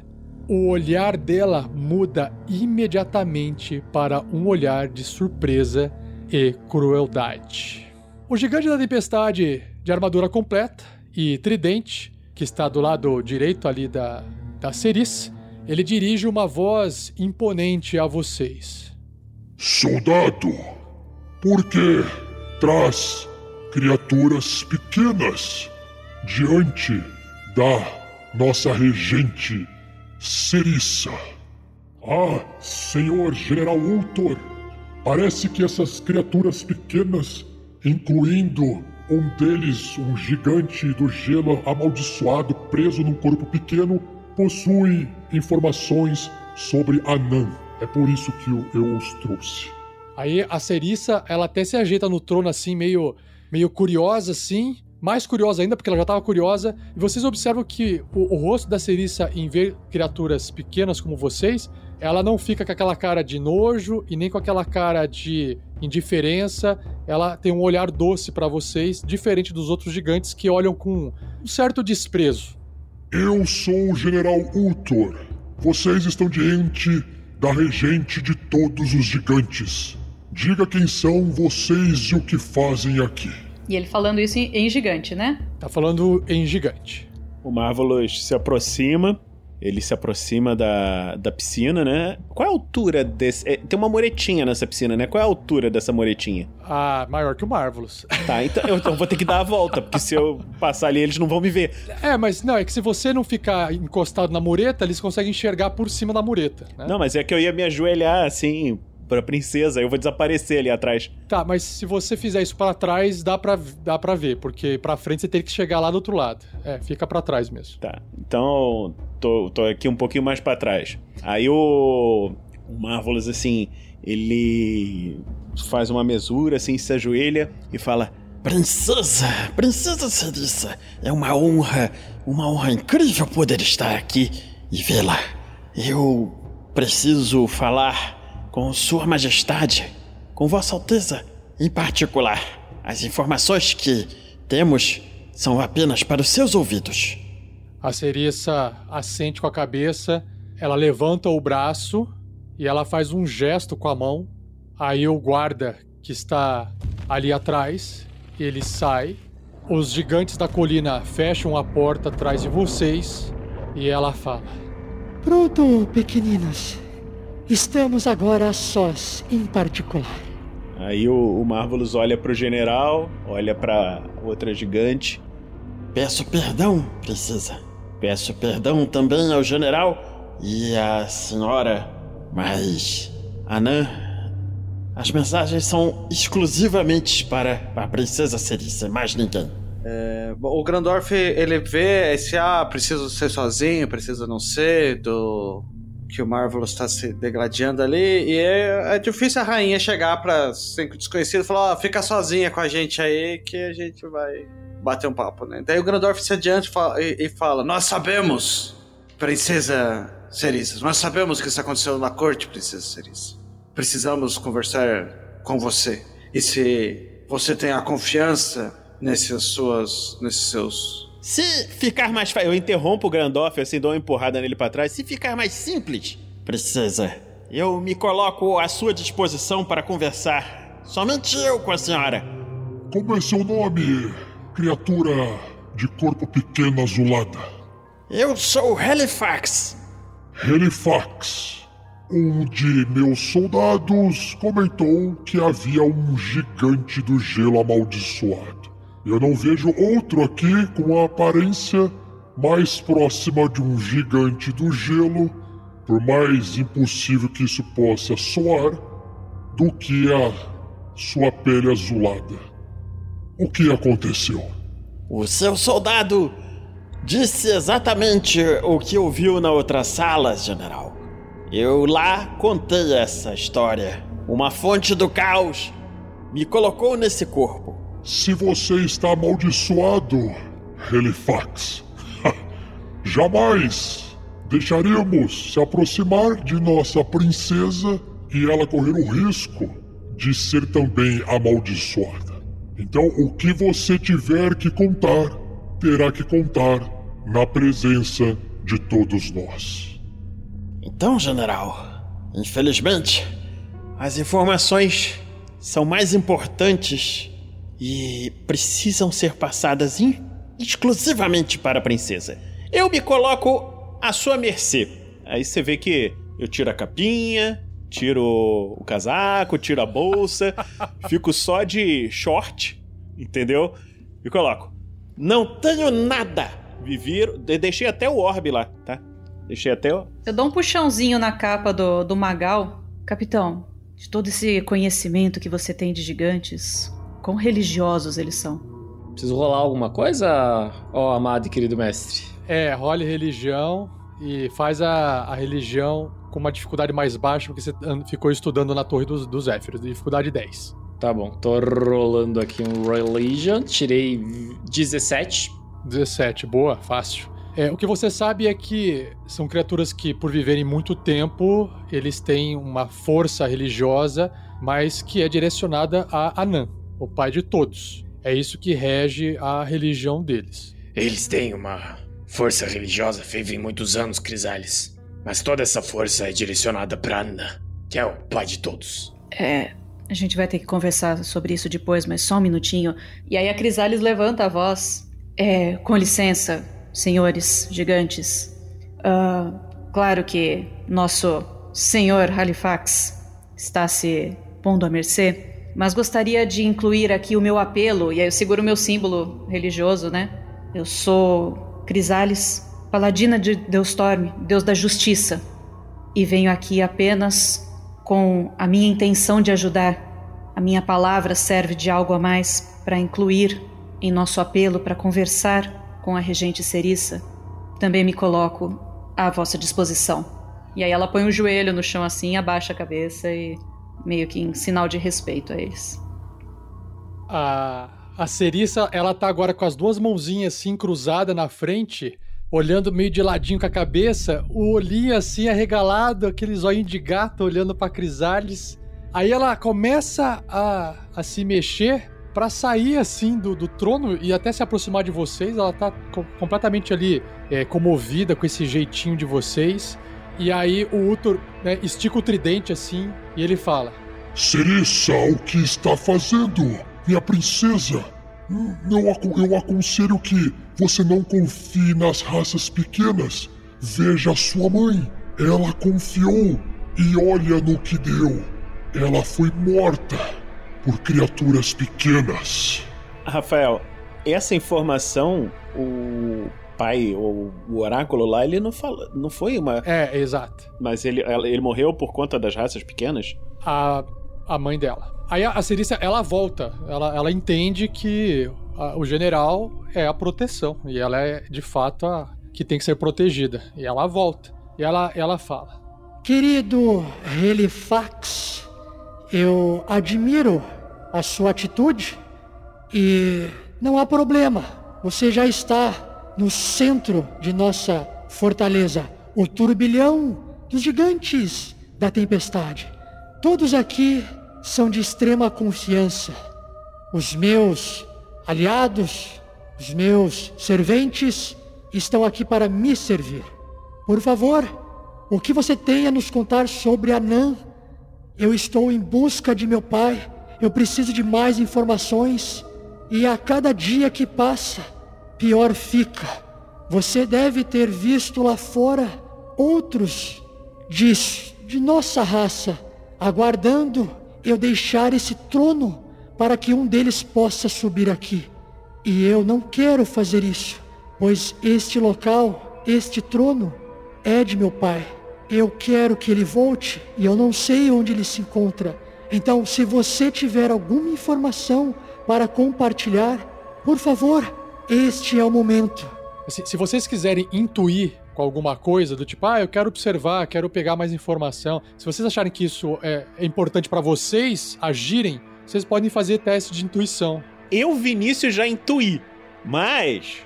o olhar dela muda imediatamente para um olhar de surpresa e crueldade. O gigante da tempestade, de armadura completa e tridente, que está do lado direito ali da, da Ceris, ele dirige uma voz imponente a vocês. Soldado, por que traz criaturas pequenas diante da nossa regente Cerissa? Ah, senhor general Ultor, parece que essas criaturas pequenas, incluindo um deles, um gigante do gelo amaldiçoado preso num corpo pequeno, possui informações sobre Anan. É por isso que eu, eu os trouxe. Aí a Cerissa, ela até se ajeita no trono assim, meio, meio curiosa assim. Mais curiosa ainda, porque ela já estava curiosa. E vocês observam que o, o rosto da Cerissa, em ver criaturas pequenas como vocês, ela não fica com aquela cara de nojo e nem com aquela cara de indiferença. Ela tem um olhar doce para vocês, diferente dos outros gigantes que olham com um certo desprezo. Eu sou o General Ultor. Vocês estão diante da regente de todos os gigantes. Diga quem são vocês e o que fazem aqui. E ele falando isso em, em gigante, né? Tá falando em gigante. O Marvelous se aproxima, ele se aproxima da, da piscina, né? Qual é a altura desse. é, tem uma muretinha nessa piscina, né? Qual é a altura dessa muretinha? Ah, maior que o Marvelous. Tá, então eu, então vou ter que dar a volta, porque se eu passar ali, eles não vão me ver. É, mas não, é que se você não ficar encostado na mureta, eles conseguem enxergar por cima da mureta. Né? Não, mas é que eu ia me ajoelhar assim pra princesa, eu vou desaparecer ali atrás. Tá, mas se você fizer isso pra trás, dá pra, dá pra ver, porque pra frente você tem que chegar lá do outro lado. É, fica pra trás mesmo. Tá, então tô, tô aqui um pouquinho mais pra trás. Aí o, o Marvelous, assim, ele faz uma mesura, assim, se ajoelha e fala: Princesa, Princesa Cerissa, é uma honra, uma honra incrível poder estar aqui e vê-la. Eu preciso falar com Sua Majestade, com Vossa Alteza em particular. As informações que temos são apenas para os seus ouvidos. A Cerissa assente com a cabeça, ela levanta o braço e ela faz um gesto com a mão. Aí o guarda que está ali atrás, ele sai. Os gigantes da colina fecham a porta atrás de vocês e ela fala: Pronto, pequeninas. Estamos agora a sós, em particular. Aí o, o Marvelous olha pro general, olha pra outra gigante. Peço perdão, princesa. Peço perdão também ao general e à senhora, mas Anã, as mensagens são exclusivamente para a princesa Cerissa, mais ninguém. É, bom, o Grandorf, ele vê esse, ah, preciso ser sozinho, preciso não ser, do que o Marvelous está se degradando ali, e é, é difícil a rainha chegar pra cinco desconhecidos e falar, ó, fica sozinha com a gente aí que a gente vai bater um papo, né? Daí o Grandorf se adianta e fala, e, fala nós sabemos, princesa Cerissa, nós sabemos o que está acontecendo na corte, princesa Cerissa. Precisamos conversar com você. E se você tem a confiança nesses suas, nesses seus Se ficar mais. fa- Eu interrompo o Gandalf, assim, dou uma empurrada nele pra trás. Se ficar mais simples, Princesa, eu me coloco à sua disposição para conversar. Somente eu com a senhora. Como é seu nome, criatura de corpo pequeno azulada? Eu sou Halifax. Helifax. Um de meus soldados comentou que havia um gigante do gelo amaldiçoado. Eu não vejo outro aqui com a aparência mais próxima de um gigante do gelo, por mais impossível que isso possa soar, do que a sua pele azulada. O que aconteceu? O seu soldado disse exatamente o que ouviu na outra sala, general. Eu lá contei essa história. Uma fonte do caos me colocou nesse corpo. Se você está amaldiçoado, Helifax, jamais deixaremos se aproximar de nossa princesa e ela correr o risco de ser também amaldiçoada. Então, o que você tiver que contar, terá que contar na presença de todos nós. Então, general, infelizmente, as informações são mais importantes e precisam ser passadas exclusivamente para a princesa. Eu me coloco à sua mercê. Aí você vê que eu tiro a capinha, tiro o casaco, tiro a bolsa, fico só de short, entendeu? E coloco. Não tenho nada. Vivi, de- deixei até o orbe lá, tá? Deixei até o. Eu dou um puxãozinho na capa do, do Magal. Capitão, de todo esse conhecimento que você tem de gigantes, quão religiosos eles são? Preciso rolar alguma coisa, ó amado e querido mestre? É, role religião e faz a, a religião com uma dificuldade mais baixa, porque você ficou estudando na Torre dos, dos Zéfiros, dificuldade 10. Tá bom, tô rolando aqui um Religion, tirei 17. 17, boa, fácil. É, o que você sabe é que são criaturas que, por viverem muito tempo, eles têm uma força religiosa, mas que é direcionada a Anan, o pai de todos. É isso que rege a religião deles. Eles têm uma força religiosa, vivem muitos anos, Crisales. Mas toda essa força é direcionada pra Anna, que é o pai de todos. É, a gente vai ter que conversar sobre isso depois, mas só um minutinho. E aí a Crisales levanta a voz. É, com licença, senhores gigantes. Ah, claro que nosso senhor Halifax está se pondo à mercê, mas gostaria de incluir aqui o meu apelo, e aí eu seguro o meu símbolo religioso, né? Eu sou Crisales, paladina de Deustorm, deus da justiça, e venho aqui apenas com a minha intenção de ajudar. A minha palavra serve de algo a mais para incluir em nosso apelo para conversar com a regente Cerissa. Também me coloco à vossa disposição. E aí ela põe o joelho no chão assim, abaixa a cabeça e meio que em sinal de respeito a eles. A, a Cerissa, ela tá agora com as duas mãozinhas assim cruzadas na frente, olhando meio de ladinho com a cabeça, o olhinho assim arregalado, aquele zóio de gato olhando pra Crisales. Aí ela começa a, a se mexer pra sair assim do, do trono e até se aproximar de vocês. Ela tá co- completamente ali é, comovida com esse jeitinho de vocês. E aí o Uthor né, estica o tridente assim e ele fala: Cerissa, o que está fazendo? Minha princesa, eu aconselho que você não confie nas raças pequenas. Veja sua mãe, ela confiou e olha no que deu. Ela foi morta por criaturas pequenas. Rafael, essa informação, o pai, ou o oráculo lá, ele não fala, não foi uma. É, exato. Mas ele, ele morreu por conta das raças pequenas? a, a mãe dela. Aí a, a Cerícia, ela volta, ela, ela entende que a- o general é a proteção, e ela é de fato a que tem que ser protegida. E ela volta, e ela, ela fala: Querido Helifax, eu admiro a sua atitude e não há problema. Você já está no centro de nossa fortaleza, o turbilhão dos gigantes da tempestade. Todos aqui são de extrema confiança. Os meus aliados, os meus serventes estão aqui para me servir. Por favor, o que você tem a nos contar sobre Anã? Eu estou em busca de meu pai. Eu preciso de mais informações. E a cada dia que passa, pior fica. Você deve ter visto lá fora outros de, de nossa raça, aguardando eu deixar esse trono para que um deles possa subir aqui. E eu não quero fazer isso. pois este local, este trono, é de meu pai. Eu quero que ele volte e eu não sei onde ele se encontra. Então, se você tiver alguma informação para compartilhar, por favor, este é o momento. Se, se vocês quiserem intuir com alguma coisa do tipo, ah, eu quero observar, quero pegar mais informação. Se vocês acharem que isso é, é importante para vocês agirem, vocês podem fazer teste de intuição. Eu, Vinícius, já intuí, mas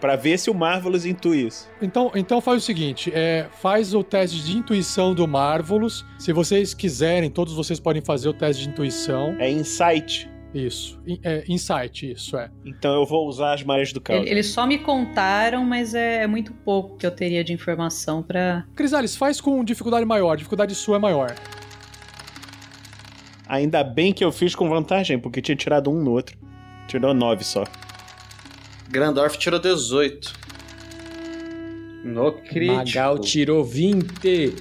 para ver se o Marvelous intui isso. Então, então faz o seguinte, é, faz o teste de intuição do Marvelous. Se vocês quiserem, todos vocês podem fazer o teste de intuição. É insight. Isso, in- é, insight, isso é. Então eu vou usar as marés do caos. Ele- Eles só me contaram, mas é, é muito pouco que eu teria de informação pra. Crisales, faz com dificuldade maior, dificuldade sua é maior. Ainda bem que eu fiz com vantagem, porque tinha tirado um no outro. Tirou nove só. Grandorf tirou 18. No crítico. Magal tirou 20.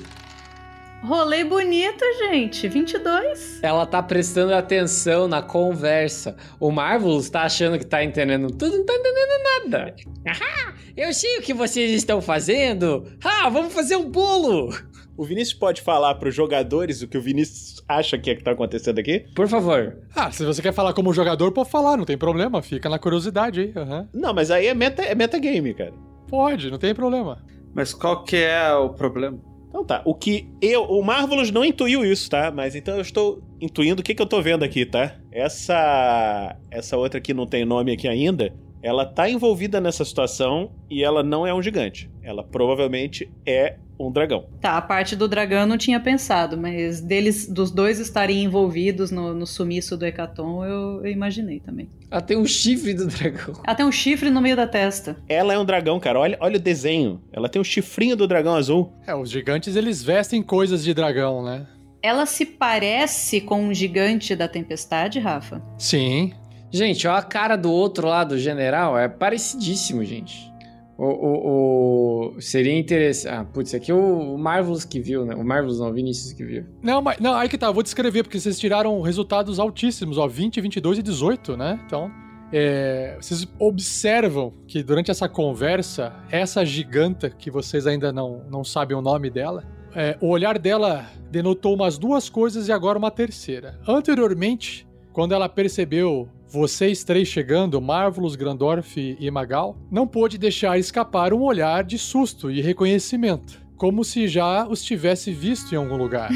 Rolê bonito, gente. 22. Ela tá prestando atenção na conversa. O Marvelous tá achando que tá entendendo tudo, não tá entendendo nada. Ahá, eu sei o que vocês estão fazendo. Ah, vamos fazer um bolo. O Vinícius pode falar pros jogadores o que o Vinícius acha que é que tá acontecendo aqui? Por favor. Ah, se você quer falar como jogador, pode falar, não tem problema, fica na curiosidade aí. aham. Não, mas aí é meta, é metagame, cara. Pode, não tem problema. Mas qual que é o problema? Então tá, o que eu. O Marvelous não intuiu isso, tá? Mas então eu estou intuindo o que, que eu tô vendo aqui, tá? Essa. Essa outra que não tem nome aqui ainda. Ela tá envolvida nessa situação e ela não é um gigante. Ela provavelmente é um dragão. Tá, a parte do dragão eu não tinha pensado, mas deles, dos dois estarem envolvidos no, no sumiço do Hecaton, eu, eu imaginei também. Ela tem um chifre do dragão. Ela tem um chifre no meio da testa. Ela é um dragão, cara. Olha, olha o desenho. Ela tem o chifrinho do dragão azul. É, os gigantes eles vestem coisas de dragão, né? Ela se parece com um gigante da tempestade, Rafa? Sim. Gente, ó a cara do outro lá do general, é parecidíssimo, gente. O, o, o- Seria interessante. Ah, putz, aqui é o Marvelous que viu, né? O Marvelous não, o Vinícius que viu. Não, mas não, aí que tá, eu vou descrever, porque vocês tiraram resultados altíssimos, ó, 20, 22 e 18, né? Então, é, vocês observam que durante essa conversa, essa giganta, que vocês ainda não, não sabem o nome dela, é, o olhar dela denotou umas duas coisas e agora uma terceira. Anteriormente, quando ela percebeu vocês três chegando, Marvelous, Grandorf e Magal, não pôde deixar escapar um olhar de susto e reconhecimento, como se já os tivesse visto em algum lugar.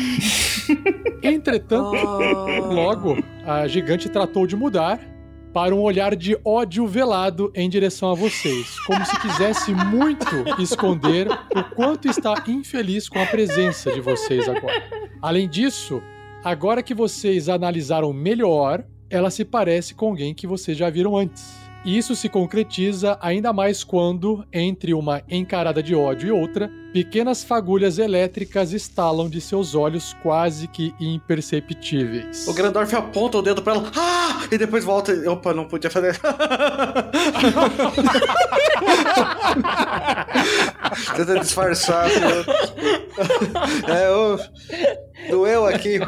Entretanto, logo, a gigante tratou de mudar para um olhar de ódio velado em direção a vocês, como se quisesse muito esconder o quanto está infeliz com a presença de vocês agora. Além disso, agora que vocês analisaram melhor, ela se parece com alguém que vocês já viram antes. E isso se concretiza ainda mais quando, entre uma encarada de ódio e outra, pequenas fagulhas elétricas estalam de seus olhos quase que imperceptíveis. O Grandorf aponta o dedo pra ela. Ah! E depois volta. e- Opa, não podia fazer. Tenta disfarçar. filho. É, ô. Doeu aqui.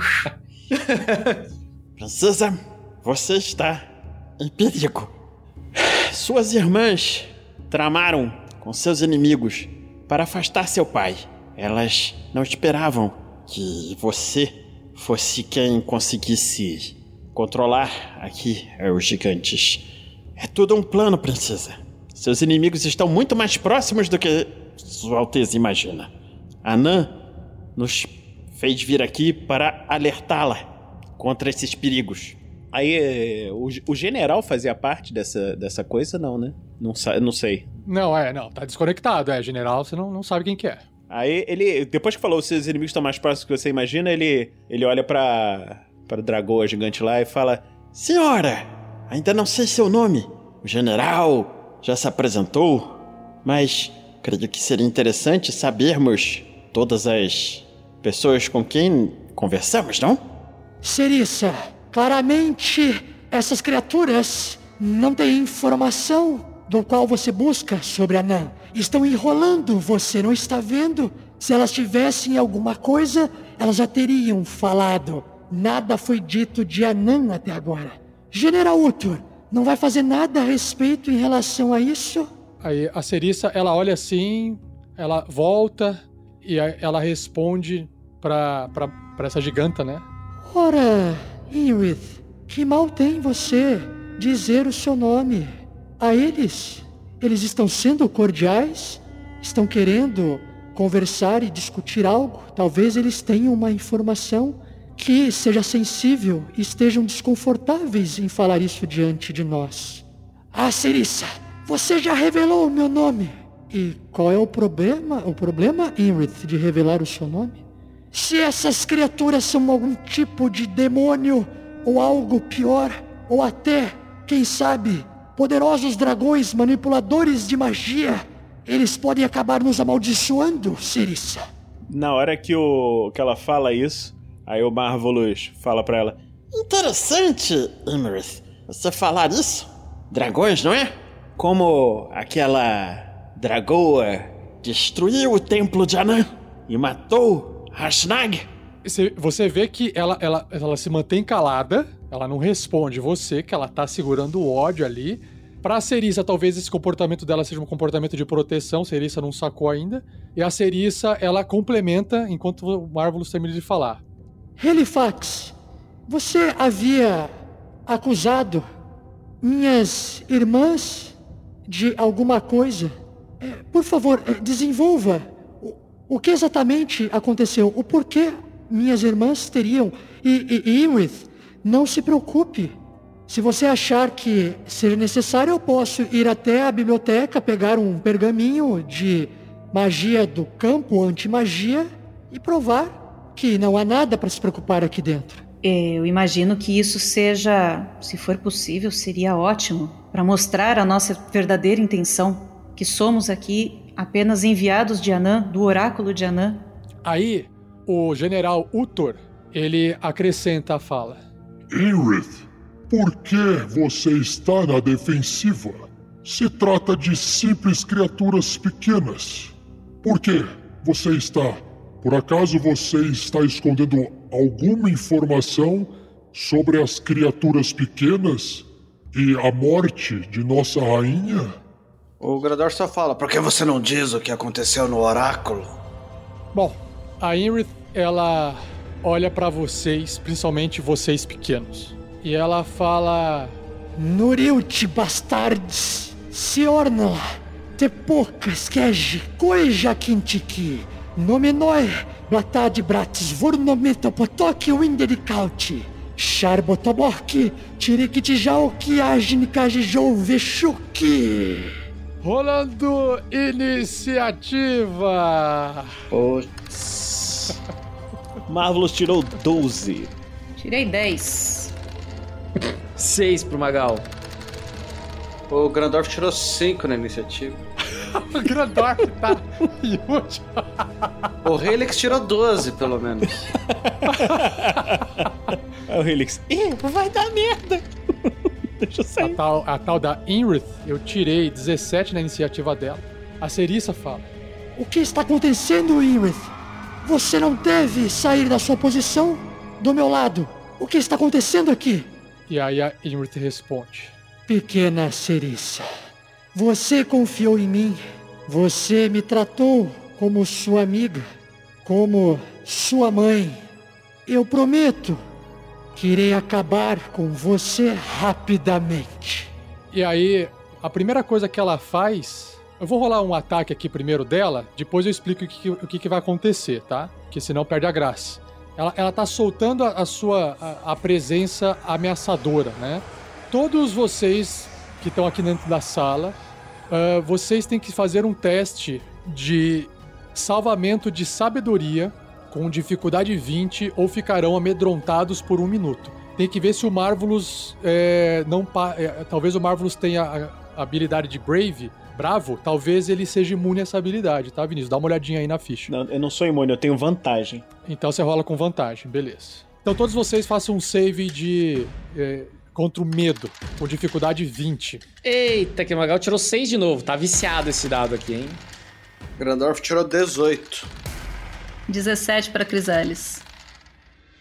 Princesa, você está em perigo. Suas irmãs tramaram com seus inimigos para afastar seu pai. Elas não esperavam que você fosse quem conseguisse controlar aqui os gigantes. É tudo um plano, princesa. Seus inimigos estão muito mais próximos do que Sua Alteza imagina. Anã nos fez vir aqui para alertá-la contra esses perigos. Aí, é, o, o general fazia parte dessa, dessa coisa, não, né? Não, sa- não sei. Não, é, não, tá desconectado, é, general, você não, não sabe quem que é. Aí ele, depois que falou, seus inimigos estão mais próximos do que você imagina, ele, ele olha pra, pra dragoa gigante lá e fala: Senhora, ainda não sei seu nome. O general já se apresentou, mas creio que seria interessante sabermos todas as pessoas com quem conversamos, não? Serissa, claramente essas criaturas não têm informação do qual você busca sobre Anã. Estão enrolando, você não está vendo? Se elas tivessem alguma coisa, elas já teriam falado. Nada foi dito de Anã até agora. General Utur, não vai fazer nada a respeito em relação a isso? Aí a Cerissa, ela olha assim, ela volta e ela responde pra essa giganta, né? Ora, Inrith, que mal tem você dizer o seu nome a eles? Eles estão sendo cordiais? Estão querendo conversar e discutir algo? Talvez eles tenham uma informação que seja sensível e estejam desconfortáveis em falar isso diante de nós. Ah, Cerissa, você já revelou o meu nome. E qual é o problema? O problema, Inrith, de revelar o seu nome? Se essas criaturas são algum tipo de demônio ou algo pior, ou até, quem sabe, poderosos dragões manipuladores de magia, eles podem acabar nos amaldiçoando, Cerissa. Na hora que, o, que ela fala isso, aí o Marvelous fala pra ela: Interessante, Imerith, você falar isso. Dragões, não é? Como aquela dragoa destruiu o templo de Anã e matou Harshnag. Você- Você vê que ela, ela, ela se mantém calada, ela não responde você, que ela tá segurando o ódio ali. Pra Cerissa, talvez esse comportamento dela seja um comportamento de proteção, Cerissa não sacou ainda. E a Cerissa, ela complementa enquanto o Marvelous termina de falar. Helifax, você havia acusado minhas irmãs de alguma coisa. É, por favor, é, desenvolva o, que exatamente aconteceu, o porquê minhas irmãs teriam. E, e Iwith, não se preocupe. Se você achar que seja necessário, eu posso ir até a biblioteca, pegar um pergaminho de magia do campo anti-magia e provar que não há nada para se preocupar aqui dentro. Eu imagino que isso seja, se for possível, seria ótimo para mostrar a nossa verdadeira intenção, que somos aqui apenas enviados de Anã, do oráculo de Anã. Aí, o general Utor, ele acrescenta a fala. Inrith, por que você está na defensiva? Se trata de simples criaturas pequenas. Por que você está? Por acaso você está escondendo alguma informação sobre as criaturas pequenas e a morte de nossa rainha? O Grador só fala, por que você não diz o que aconteceu no oráculo? Bom, a Inrith, ela olha pra vocês, principalmente vocês pequenos. E ela fala: Nurilt bastards, Siornala, Tepoca, Skege, Coeja Quintiki, Nomenoi, Blatad Bratis, Vornometa, Potok, Windericauti, Charbotobok, Tirikitijauki, Ajnikajijou, Vexuki. Rolando iniciativa! Putz. Marvelous tirou 12. Tirei 10. 6 pro Magal. O Grandorf tirou 5 na iniciativa. O Grandorf tá em último. O Helix tirou 12, pelo menos. Aí o Helix. Ih, vai dar merda. Deixa eu A sair. tal, a tal da Inrith, eu tirei 17 na iniciativa dela. A Cerissa fala: O que está acontecendo, Inrith? Você não deve sair da sua posição do meu lado. O que está acontecendo aqui? E aí a Inrith responde: Pequena Cerissa, você confiou em mim. Você me tratou como sua amiga, como sua mãe. Eu prometo que irei acabar com você rapidamente. E aí, a primeira coisa que ela faz. Eu vou rolar um ataque aqui primeiro dela, depois eu explico o que, o que, vai acontecer, tá? Porque senão perde a graça. Ela, ela tá soltando a, a sua a, a presença ameaçadora, né? Todos vocês que estão aqui dentro da sala, ah, vocês têm que fazer um teste de salvamento de sabedoria com dificuldade 20 ou ficarão amedrontados por um minuto. Tem que ver se o Marvelous é, não. pa- é, talvez o Marvelous tenha a, a habilidade de Brave, bravo, talvez ele seja imune a essa habilidade, tá, Vinícius? Dá uma olhadinha aí na ficha. Não, eu não sou imune, eu tenho vantagem. Então você rola com vantagem, beleza. Então todos vocês façam um save de. é, contra o medo, com dificuldade 20. Eita, que o Magal tirou 6 de novo. Tá viciado esse dado aqui, hein? Grandorf tirou 18. 17 para Crisales.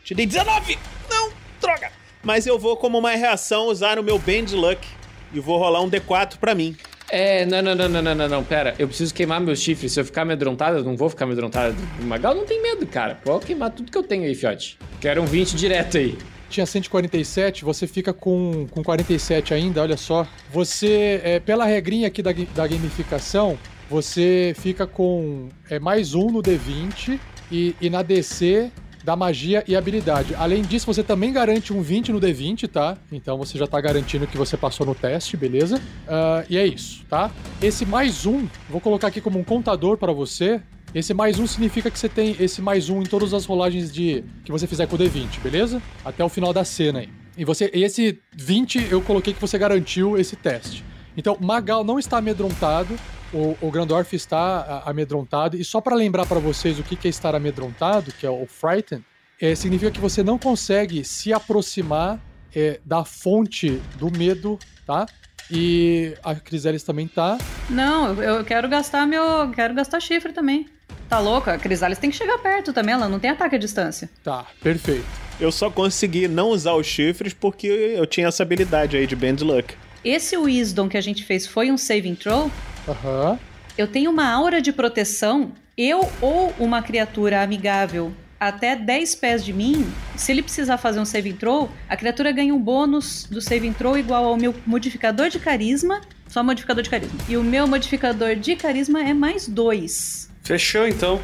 Tirei 19! Não, droga! Mas eu vou, como uma reação, usar o meu Band Luck e vou rolar um D4 pra mim. É, não, não, não, não, não, não, não, pera. Eu preciso queimar meus chifres. Se eu ficar amedrontado, eu não vou ficar amedrontado. O Magal não tem medo, cara. Pode queimar tudo que eu tenho aí, fiote. Quero um 20 direto aí. Tinha 147, você fica com, com 47 ainda, olha só. Você, é, pela regrinha aqui da, da gamificação, você fica com é, mais um no D20 e, e na DC da magia e habilidade. Além disso, você também garante um 20 no D20, tá? Então você já tá garantindo que você passou no teste, beleza? Ah, e é isso, tá? Esse mais um, vou colocar aqui como um contador para você. Esse mais um significa que você tem esse mais um em todas as rolagens de que você fizer com o D20, beleza? Até o final da cena aí. E você, e esse 20 eu coloquei que você garantiu esse teste. Então, Magal não está amedrontado, o, o Grandorf está amedrontado. E só para lembrar para vocês o que que é estar amedrontado, que é o Frightened, é, significa que você não consegue se aproximar é, da fonte do medo, tá? E a Criselis também tá. Não, eu- eu quero gastar meu. Quero gastar chifre também. Tá louca? A Crisalis tem que chegar perto também, ela não tem ataque à distância. Tá, perfeito. Eu só consegui não usar os chifres porque eu tinha essa habilidade aí de Band Luck. Esse Wisdom que a gente fez foi um saving throw. Aham. Eu tenho uma aura de proteção. Eu ou uma criatura amigável até 10 pés de mim, se ele precisar fazer um saving throw, a criatura ganha um bônus do saving throw igual ao meu modificador de carisma. Só modificador de carisma. E o meu modificador de carisma é mais 2. Fechou então.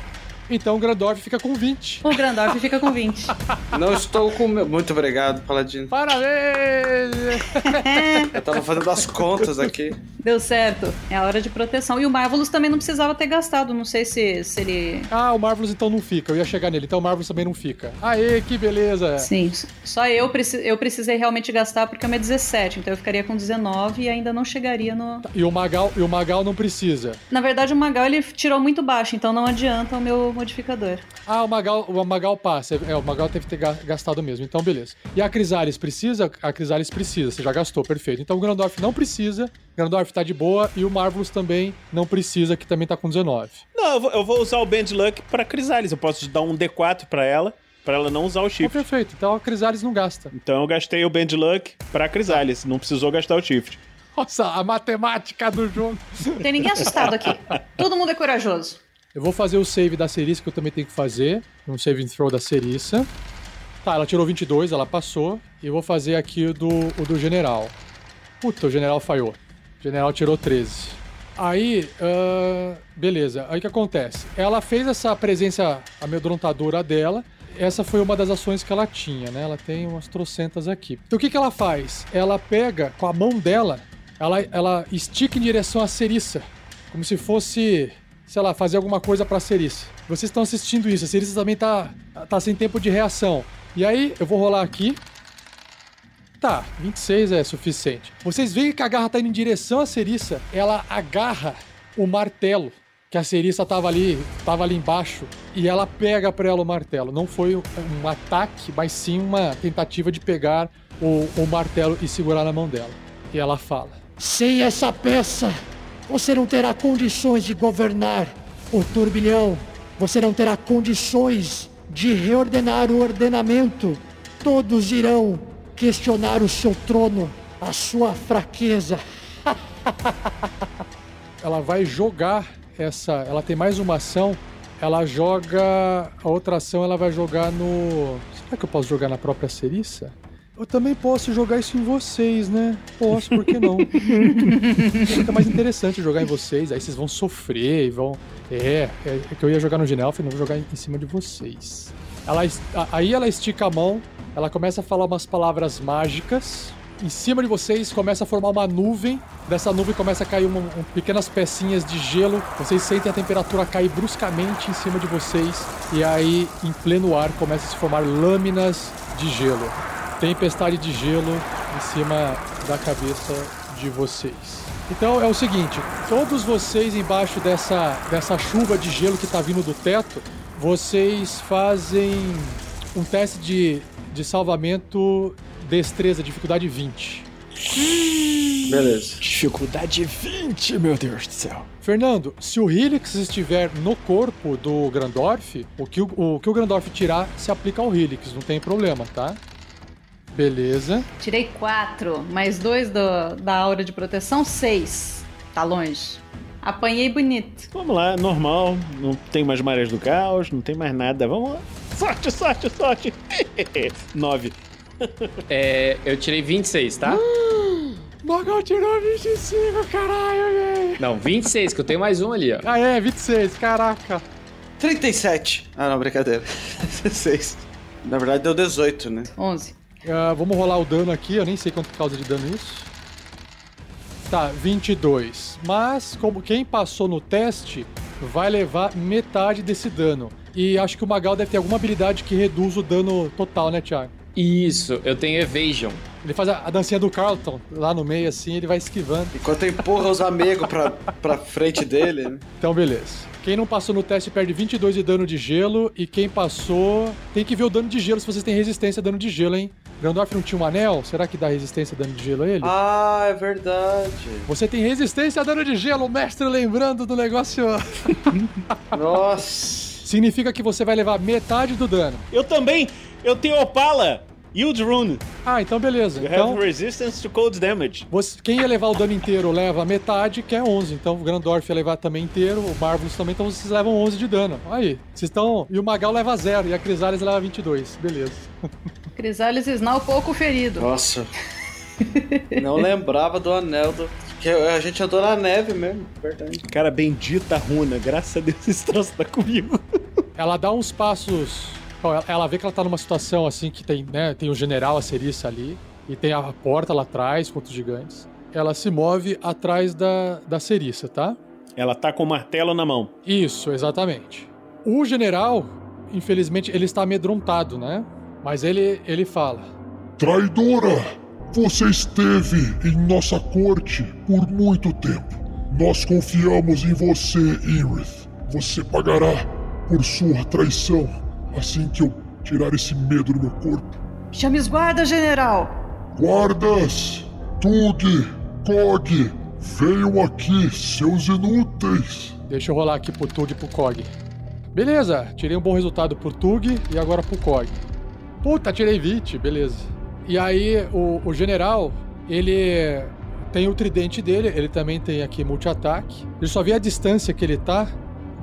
Então o Grandorf fica com 20. O Grandorf fica com 20. Não estou com. meu- Muito obrigado, Paladino. Parabéns! Eu tava fazendo as contas aqui. Deu certo. É a hora de proteção. E o Marvelous também não precisava ter gastado. Não sei se, se ele. Ah, o Marvelous então não fica. Eu ia chegar nele. Então o Marvelous também não fica. Aê, que beleza! Sim. Só eu, preci... eu precisei realmente gastar porque o meu é 17. Então eu ficaria com 19 e ainda não chegaria no. E o Magal, e o Magal não precisa. Na verdade, o Magal ele tirou muito baixo, então não adianta o meu modificador. Ah, o Magal, o Magal passa. É, o Magal teve que ter ga- gastado mesmo. Então, beleza. E a Crisalis precisa? A Crisalis precisa. Você já gastou, perfeito. Então o Grandorf não precisa. O Grandorf tá de boa. E o Marvelous também não precisa, que também tá com 19. Não, eu vou, eu vou usar o Band Luck pra Crisalis. Eu posso dar um D4 pra ela, pra ela não usar o Oh, chifre. perfeito. Então a Crisalis não gasta. Então eu gastei o Band Luck pra Crisalis. Não precisou gastar o chifre. Nossa, a matemática do jogo. Tem ninguém assustado aqui. Todo mundo é corajoso. Eu vou fazer o save da Cerissa, que eu também tenho que fazer. Um saving throw da Cerissa. Tá, ela tirou 22, ela passou. E eu vou fazer aqui o do, o do general. Puta, o general falhou. O general tirou 13. Aí, ah, beleza. Aí o que acontece? Ela fez essa presença amedrontadora dela. Essa foi uma das ações que ela tinha, né? Ela tem umas trocentas aqui. Então o que, que ela faz? Ela pega com a mão dela, ela, ela estica em direção à Cerissa. Como se fosse, sei lá, fazer alguma coisa pra Cerissa. Vocês estão assistindo isso. A Cerissa também tá, tá sem tempo de reação. E aí, eu vou rolar aqui. Tá, 26 é suficiente. Vocês veem que a garra tá indo em direção à Cerissa. Ela agarra o martelo. Que a Cerissa tava ali, tava ali embaixo. E ela pega pra ela o martelo. Não foi um, um ataque, mas sim uma tentativa de pegar o, o martelo e segurar na mão dela. E ela fala: Sem essa peça, você não terá condições de governar o turbilhão. Você não terá condições de reordenar o ordenamento. Todos irão questionar o seu trono, a sua fraqueza. ela vai jogar essa. Ela tem mais uma ação. Ela joga. A outra ação ela vai jogar no. Será que eu posso jogar na própria Cerissa? Eu também posso jogar isso em vocês, né? Posso, por que não? Fica mais interessante jogar em vocês, aí vocês vão sofrer e vão. É, é que eu ia jogar no Ginelf e não vou jogar em cima de vocês. Ela, aí ela estica a mão, ela começa a falar umas palavras mágicas. Em cima de vocês começa a formar uma nuvem. Dessa nuvem começa a cair uma- um- pequenas pecinhas de gelo. Vocês sentem a temperatura cair bruscamente em cima de vocês. E aí, em pleno ar, começa a se formar lâminas de gelo. Tempestade de gelo em cima da cabeça de vocês. Então é o seguinte, todos vocês embaixo dessa, dessa chuva de gelo que tá vindo do teto, vocês fazem um teste de, de salvamento destreza, dificuldade 20. Beleza. Dificuldade 20, meu Deus do céu. Fernando, se o Helix estiver no corpo do Grandorf, o que o, o que o Grandorf tirar se aplica ao Helix, não tem problema, tá? Beleza. Tirei 4, mais 2 da aura de proteção, 6. Tá longe. Apanhei bonito. Vamos lá, normal. Não tem mais marés do caos, não tem mais nada. Vamos lá. Sorte, sorte, sorte. Nove. É, eu tirei 26, tá? Magal tirou 25, caralho, velho. Não, 26, que eu tenho mais um ali, ó. Ah, é, 26, caraca. 37. Ah, não, brincadeira. 16. Na verdade deu 18, né? 11. Ah, vamos rolar o dano aqui, eu nem sei quanto causa de dano isso. Tá, 22. Mas, como quem passou no teste, vai levar metade desse dano. E acho que o Magal deve ter alguma habilidade que reduz o dano total, né, Thiago? Isso, eu tenho Evasion. Ele faz a, a dancinha do Carlton lá no meio, assim, ele vai esquivando. Enquanto empurra os amigos pra, pra frente dele, né? Então, beleza. Quem não passou no teste perde 22 de dano de gelo. E quem passou. Tem que ver o dano de gelo se vocês têm resistência a dano de gelo, hein? Grandorf não tinha um anel? Será que dá resistência a dano de gelo a ele? Ah, é verdade. Você tem resistência a dano de gelo, mestre lembrando do negócio. Nossa. Significa que você vai levar metade do dano. Eu também. Eu tenho Opala. Yield Rune. Ah, então beleza. You Então, have resistance to cold damage. você- quem ia levar o dano inteiro leva metade, que é 11. Então o Grandorf ia levar também inteiro, o Marvelous também, então vocês levam 11 de dano. Aí, vocês estão... E o Magal leva 0 e a Crisales leva 22. Beleza. Crisales Snau pouco ferido. Nossa. Não lembrava do anel do. Que a gente andou na neve mesmo, verdade. Cara, bendita runa. Graças a Deus esse troço tá comigo. Ela dá uns passos. Ela- Ela vê que ela tá numa situação assim que tem, né? Tem o general, a Cerissa ali, e tem a porta lá atrás contra os gigantes. Ela se move atrás da, da Cerissa, tá? Ela tá com o martelo na mão. Isso, exatamente. O general, infelizmente, ele está amedrontado, né? Mas ele, ele fala: Traidora! Você esteve em nossa corte por muito tempo. Nós confiamos em você, Inrith. Você pagará por sua traição assim que eu tirar esse medo do meu corpo. Chame os guardas, general. Guardas! Tug! Cog! Venham aqui, seus inúteis! Deixa eu rolar aqui pro Tug e pro Cog. Beleza, tirei um bom resultado pro Tug e agora pro Cog. Puta, tirei 20, beleza. E aí, o, o general, ele tem o tridente dele, ele também tem aqui multi-ataque. Ele só vê a distância que ele tá,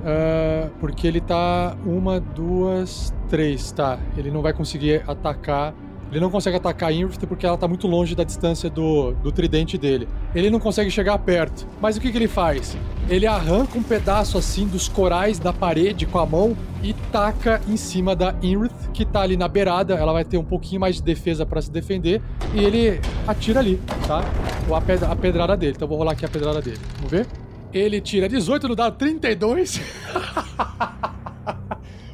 ah, porque ele tá uma, duas, três, tá? Ele não vai conseguir atacar. Ele não consegue atacar a Inrith porque ela tá muito longe da distância do, do tridente dele. Ele não consegue chegar perto. Mas o que, que ele faz? Ele arranca um pedaço assim dos corais da parede com a mão e taca em cima da Inrith, que tá ali na beirada. Ela vai ter um pouquinho mais de defesa para se defender. E ele atira ali, tá? A, a pedrada dele. Então eu vou rolar aqui a pedrada dele. Vamos ver? Ele tira 18 no dado 32.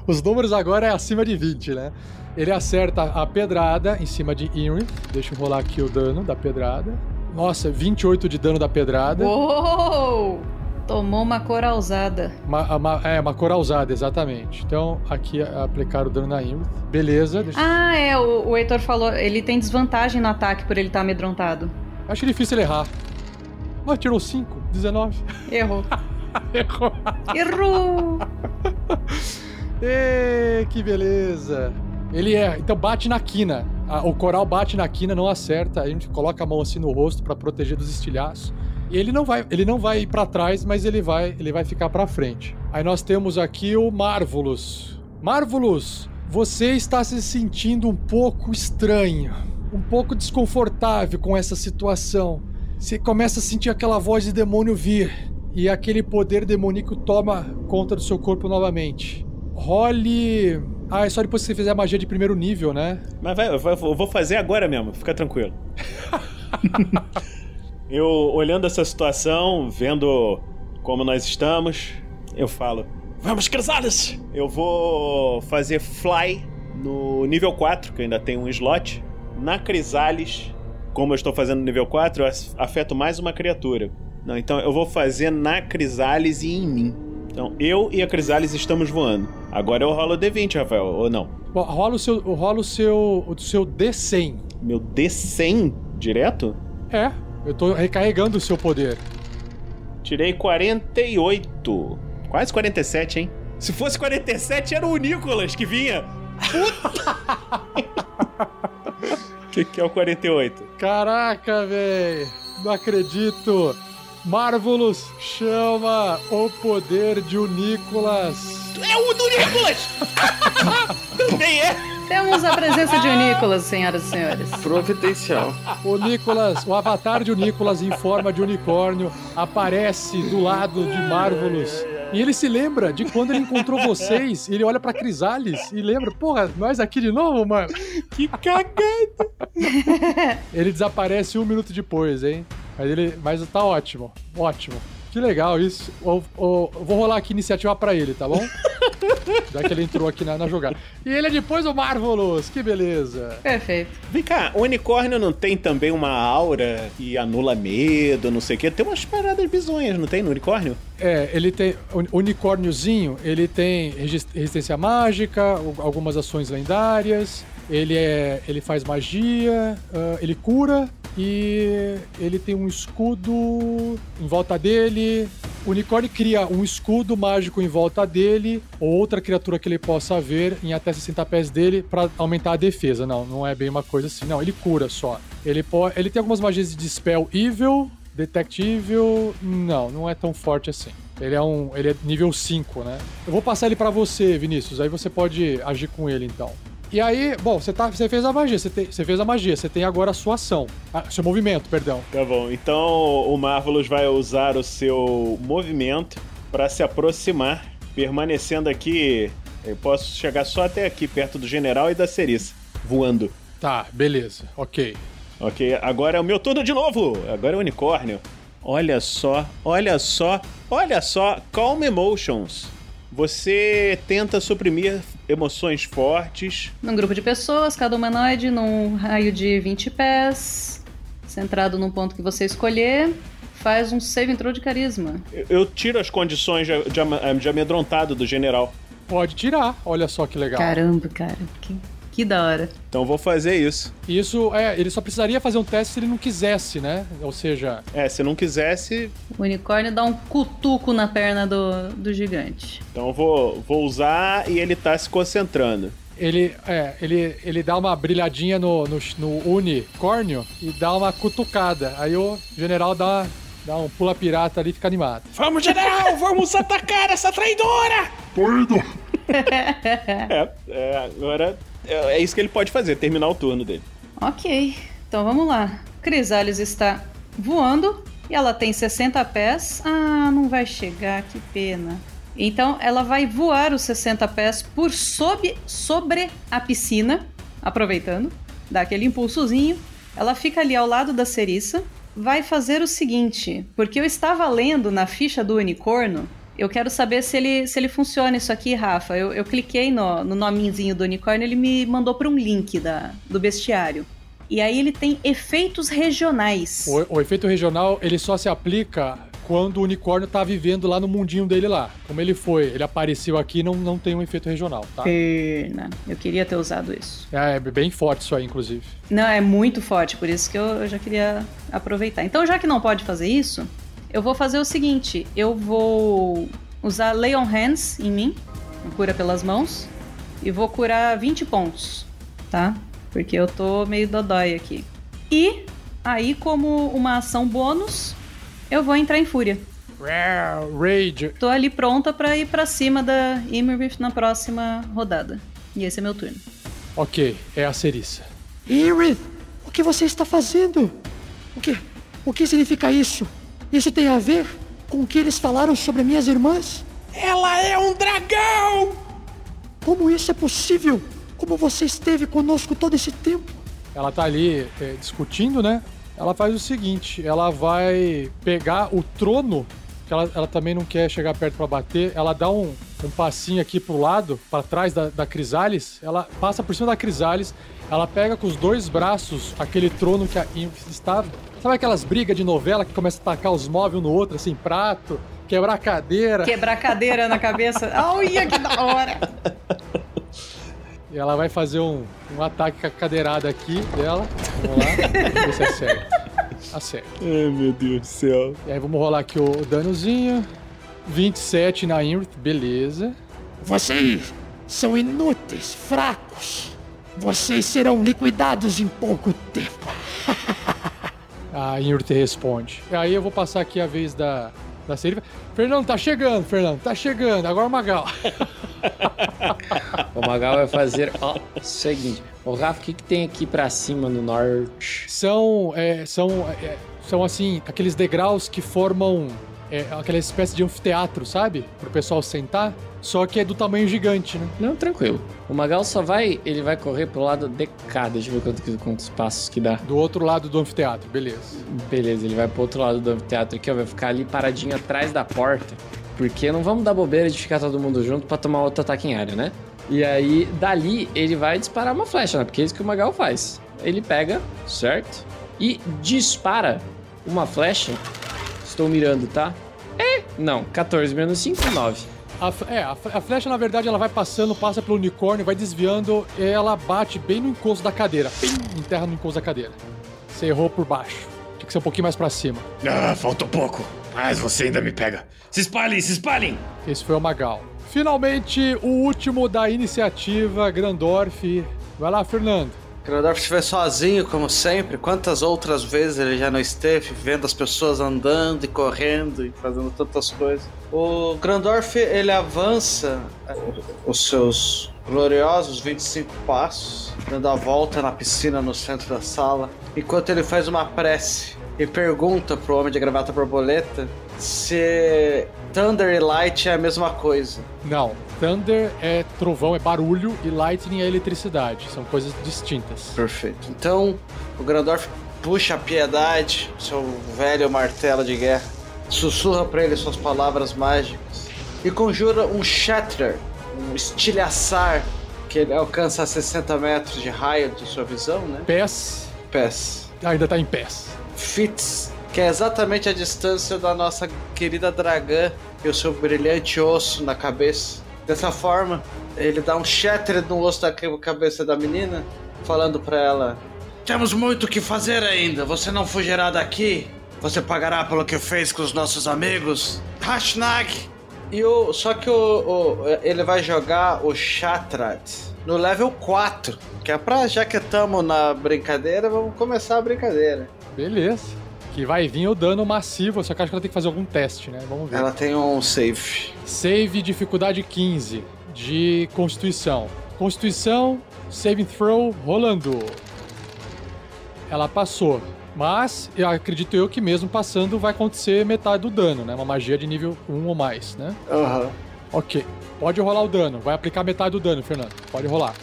Os números agora é acima de 20, né? Ele acerta a pedrada em cima de Inri. Deixa eu rolar aqui o dano da pedrada. Nossa, 28 de dano da pedrada. Uou! Tomou uma coralzada. Uma, uma- é, uma coralzada, exatamente. Então, aqui aplicar o dano na Inri. Beleza. Ah, é, o, o Heitor falou, ele tem desvantagem no ataque por ele estar amedrontado. Acho difícil ele errar. Oh, tirou 5, 19. Errou. Errou. Errou! Ê, que beleza. Ele é, então bate na quina. O coral bate na quina, não acerta. A gente coloca a mão assim no rosto pra proteger dos estilhaços. E ele não vai, ele não vai ir para trás, mas ele vai, ele vai ficar pra frente. Aí nós temos aqui o Marvelous. Marvelous, você está se sentindo um pouco estranho, um pouco desconfortável com essa situação. Você começa a sentir aquela voz de demônio vir e aquele poder demoníaco toma conta do seu corpo novamente. Role. Ah, é só depois que você fizer a magia de primeiro nível, né? Mas vai, eu vou- eu vou fazer agora mesmo, fica tranquilo. eu, olhando essa situação, vendo como nós estamos, eu falo: Vamos, Crisales! Eu vou fazer fly no nível 4, que eu ainda tenho um slot. Na Crisales, como eu estou fazendo no nível 4, eu af- afeto mais uma criatura. Não, então eu vou fazer na Crisales e em mim. Então eu e a Crisales estamos voando. Agora eu rolo o D20, Rafael, ou não? Bom, rola o seu, rola o seu, o seu D100. Meu D100 direto? É, eu tô recarregando o seu poder. Tirei 48. Quase 47, hein? Se fosse 47, era o Nicolas que vinha. O que, que é o 48? Caraca, velho! Não acredito! Marvelous chama o poder de o Nicolas. É o do Nicolas! Também é! Temos a presença de Nicolas, senhoras e senhores. Providencial. O Nicolas, o avatar de o Nicolas em forma de unicórnio aparece do lado de Marvelous. E ele se lembra de quando ele encontrou vocês, ele olha pra Crisales e lembra, porra, nós aqui de novo, mano? Que cagada! Ele desaparece um minuto depois, hein? Mas ele. Mas tá ótimo. Ótimo. Que legal isso. Eu, eu- eu vou rolar aqui iniciativa pra ele, tá bom? Já que ele entrou aqui na, na jogada. E ele é depois o Marvelous, que beleza. Perfeito. Vem cá, o unicórnio não tem também uma aura que anula medo, não sei o quê? Tem umas paradas bizonhas, não tem no unicórnio? É, ele tem. O unicórniozinho, ele tem resistência mágica, algumas ações lendárias. Ele é. Ele faz magia, ah, ele cura e ele tem um escudo em volta dele. O unicórnio cria um escudo mágico em volta dele, ou outra criatura que ele possa ver em até 60 pés dele pra aumentar a defesa. Não, não é bem uma coisa assim. Não, ele cura só. Ele, po- ele tem algumas magias de Dispel Evil, Detect Evil, não, não é tão forte assim. Ele é um, ele é nível 5, né? Eu vou passar ele pra você, Vinícius, aí você pode agir com ele então. E aí, bom, você, tá, você fez a magia, você, tem- você fez a magia, você tem agora a sua ação, ah, seu movimento, perdão. Tá bom, então o Marvelous vai usar o seu movimento pra se aproximar, permanecendo aqui. Eu posso chegar só até aqui, perto do general e da Ceriça, voando. Tá, beleza, ok. Ok, agora é o meu turno de novo! Agora é o unicórnio. Olha só, olha só, olha só, Calm Emotions. Você tenta suprimir emoções fortes. Num grupo de pessoas, cada humanoide num raio de 20 pés, centrado num ponto que você escolher, faz um save throw de carisma. Eu, eu tiro as condições de, de, de amedrontado do general. Pode tirar, olha só que legal. Caramba, cara, que, que da hora. Então vou fazer isso. Isso, é, ele só precisaria fazer um teste se ele não quisesse, né? Ou seja, É, se não quisesse, O unicórnio dá um cutuco na perna do, do gigante. então eu vou, vou usar e ele tá se concentrando. ele, é, ele, ele dá uma brilhadinha no, no, no unicórnio e dá uma cutucada. Aí o general dá, dá um pula pirata ali e fica animado. Vamos, general, vamos atacar essa traidora! Tô indo. É, é, agora é, é isso que ele pode fazer, terminar o turno dele. Ok, então vamos lá. Crisales está voando e ela tem 60 pés. Ah, não vai chegar, que pena. Então ela vai voar os 60 pés por sob, sobre a piscina, aproveitando, dá aquele impulsozinho. Ela fica ali ao lado da Ceriça. Vai fazer o seguinte, porque eu estava lendo na ficha do unicórnio. Eu quero saber se ele, se ele funciona isso aqui, Rafa. Eu, eu cliquei no, no nomezinho do unicórnio, ele me mandou para um link da, do bestiário. E aí ele tem efeitos regionais. O, o efeito regional, ele só se aplica quando o unicórnio tá vivendo lá no mundinho dele lá. Como ele foi, ele apareceu aqui, não, não tem um efeito regional, tá? Pena. Eu queria ter usado isso. É, é bem forte isso aí, inclusive. Não, é muito forte, por isso que eu, eu já queria aproveitar. Então, já que não pode fazer isso, eu vou fazer o seguinte: eu vou usar Lay on Hands em mim, cura pelas mãos, e vou curar 20 pontos, tá? Porque eu tô meio dodói aqui. E aí, como uma ação bônus, eu vou entrar em fúria. Rage. Tô ali pronta pra ir pra cima da Imerith na próxima rodada. E esse é meu turno. Ok, é a Ceriça. Irith, o que você está fazendo? O que, o que significa isso? Isso tem a ver com o que eles falaram sobre minhas irmãs? Ela é um dragão! Como isso é possível? Como você esteve conosco todo esse tempo? Ela tá ali é, discutindo, né? Ela faz o seguinte: ela vai pegar o trono, que ela, ela também não quer chegar perto pra bater. Ela dá um, um passinho aqui pro lado, pra trás da, da Crisales. Ela passa por cima da Crisales. Ela pega com os dois braços aquele trono que a Invis estava. Sabe aquelas brigas de novela que começa a tacar os móveis um no outro, assim, prato, quebrar a cadeira? Quebrar a cadeira na cabeça. Olha que da hora! E ela vai fazer um, um ataque com a cadeirada aqui dela. Vamos lá. ver se acerta. Acerta. Ai, meu Deus do céu. E aí vamos rolar aqui o danozinho. 27 na Imrit, beleza. Vocês são inúteis, fracos. Vocês serão liquidados em pouco tempo. A Inurt responde. Aí eu vou passar aqui a vez da, da Serifa. Fernando, tá chegando, Fernando, tá chegando. Agora o Magal. O Magal vai fazer ó, o seguinte. Ô, Rafa, o que, que tem aqui pra cima no norte? São, é, são, é, são assim, aqueles degraus que formam é, aquela espécie de anfiteatro, sabe? Pro pessoal sentar. Só que é do tamanho gigante, né? Não, tranquilo. O Magal só vai. Ele vai correr pro lado de cá. Deixa eu ver quanto- quantos passos que dá. Do outro lado do anfiteatro, beleza. Beleza, ele vai pro outro lado do anfiteatro aqui, ó. Vai ficar ali paradinho atrás da porta. Porque não vamos dar bobeira de ficar todo mundo junto pra tomar outro ataque em área, né? E aí, dali, ele vai disparar uma flecha, né? Porque é isso que o Magal faz. Ele pega, certo? E dispara uma flecha. Estou mirando, tá? É, não. 14 menos 5, 9. A, é, a, a flecha, na verdade, ela vai passando, passa pelo unicórnio, vai desviando e ela bate bem no encosto da cadeira. Pim, enterra no encosto da cadeira. Você errou por baixo. Tinha que ser um pouquinho mais pra cima. Ah, faltou pouco. Mas você ainda me pega. Se espalhem, se espalhem! Esse foi o Magal. Finalmente, o último da iniciativa, Grandorf. Vai lá, Fernando. Grandorf estiver sozinho, como sempre, quantas outras vezes ele já não esteve vendo as pessoas andando e correndo e fazendo tantas coisas. O Grandorf, ele avança eh, os seus gloriosos 25 passos, dando a volta na piscina no centro da sala, enquanto ele faz uma prece e pergunta pro homem de gravata borboleta se Thunder e Light é a mesma coisa. Não, Thunder é trovão, é barulho e Lightning é eletricidade. São coisas distintas. Perfeito. Então, o Grandorf puxa a piedade, seu velho martelo de guerra, sussurra pra ele suas palavras mágicas e conjura um Shatter, um estilhaçar que ele alcança a 60 metros de raio de sua visão, né? Pés. Pés. Ainda tá em pés. Fits, que é exatamente a distância da nossa querida dragã e o seu brilhante osso na cabeça. Dessa forma, ele dá um shatter no osso da cabeça da menina, falando pra ela: Temos muito o que fazer ainda, você não fugirá daqui, você pagará pelo que fez com os nossos amigos. Hashtag! E o, só que o, o- ele vai jogar o Shatrat no level 4, que é pra, já que estamos na brincadeira, vamos começar a brincadeira. Beleza. Que vai vir o dano massivo, só que acho que ela tem que fazer algum teste, né? Vamos ver. Ela tem um save. Save dificuldade 15 de Constituição. Constituição, saving throw, rolando. Ela passou. Mas eu acredito eu que mesmo passando vai acontecer metade do dano, né? Uma magia de nível 1 ou mais, né? Aham. Ok. Pode rolar o dano. Vai aplicar metade do dano, Fernando. Pode rolar.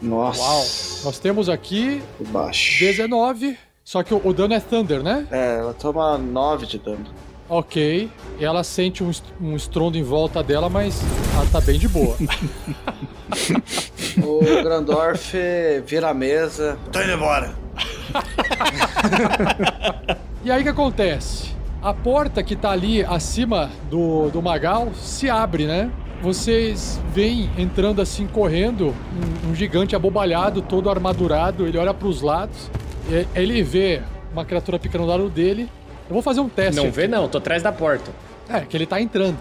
Nossa. Uau. Nós temos aqui Baixo. 19. Só que o, o dano é Thunder, né? É, ela toma 9 de dano. Ok. Ela sente um, um estrondo em volta dela, mas ela tá bem de boa. O Grandorf vira a mesa. Tô indo embora. E aí o que acontece? A porta que tá ali acima do, do Magal se abre, né? Vocês veem entrando assim, correndo, um, um gigante abobalhado, todo armadurado. Ele olha pros lados, e- ele vê uma criatura picando do lado dele. Eu vou fazer um teste. Não aqui. vê, não, tô atrás da porta. É, que ele tá entrando.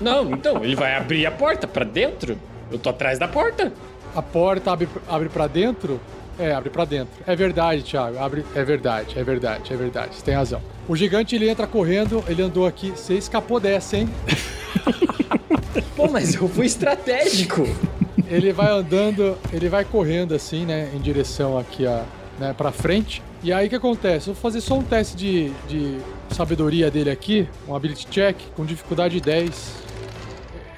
Não, então, ele vai abrir a porta pra dentro. Eu tô atrás da porta. A porta abre, abre para dentro? É, abre pra dentro. É verdade, Thiago. Abre, é verdade, é verdade, é verdade. Você tem razão. O gigante ele entra correndo, ele andou aqui. Você escapou dessa, hein? Pô, mas eu fui estratégico. ele vai andando, ele vai correndo assim, né, em direção aqui a, né, para frente. E aí o que acontece? Eu vou fazer só um teste de, de sabedoria dele aqui, um ability check com dificuldade 10.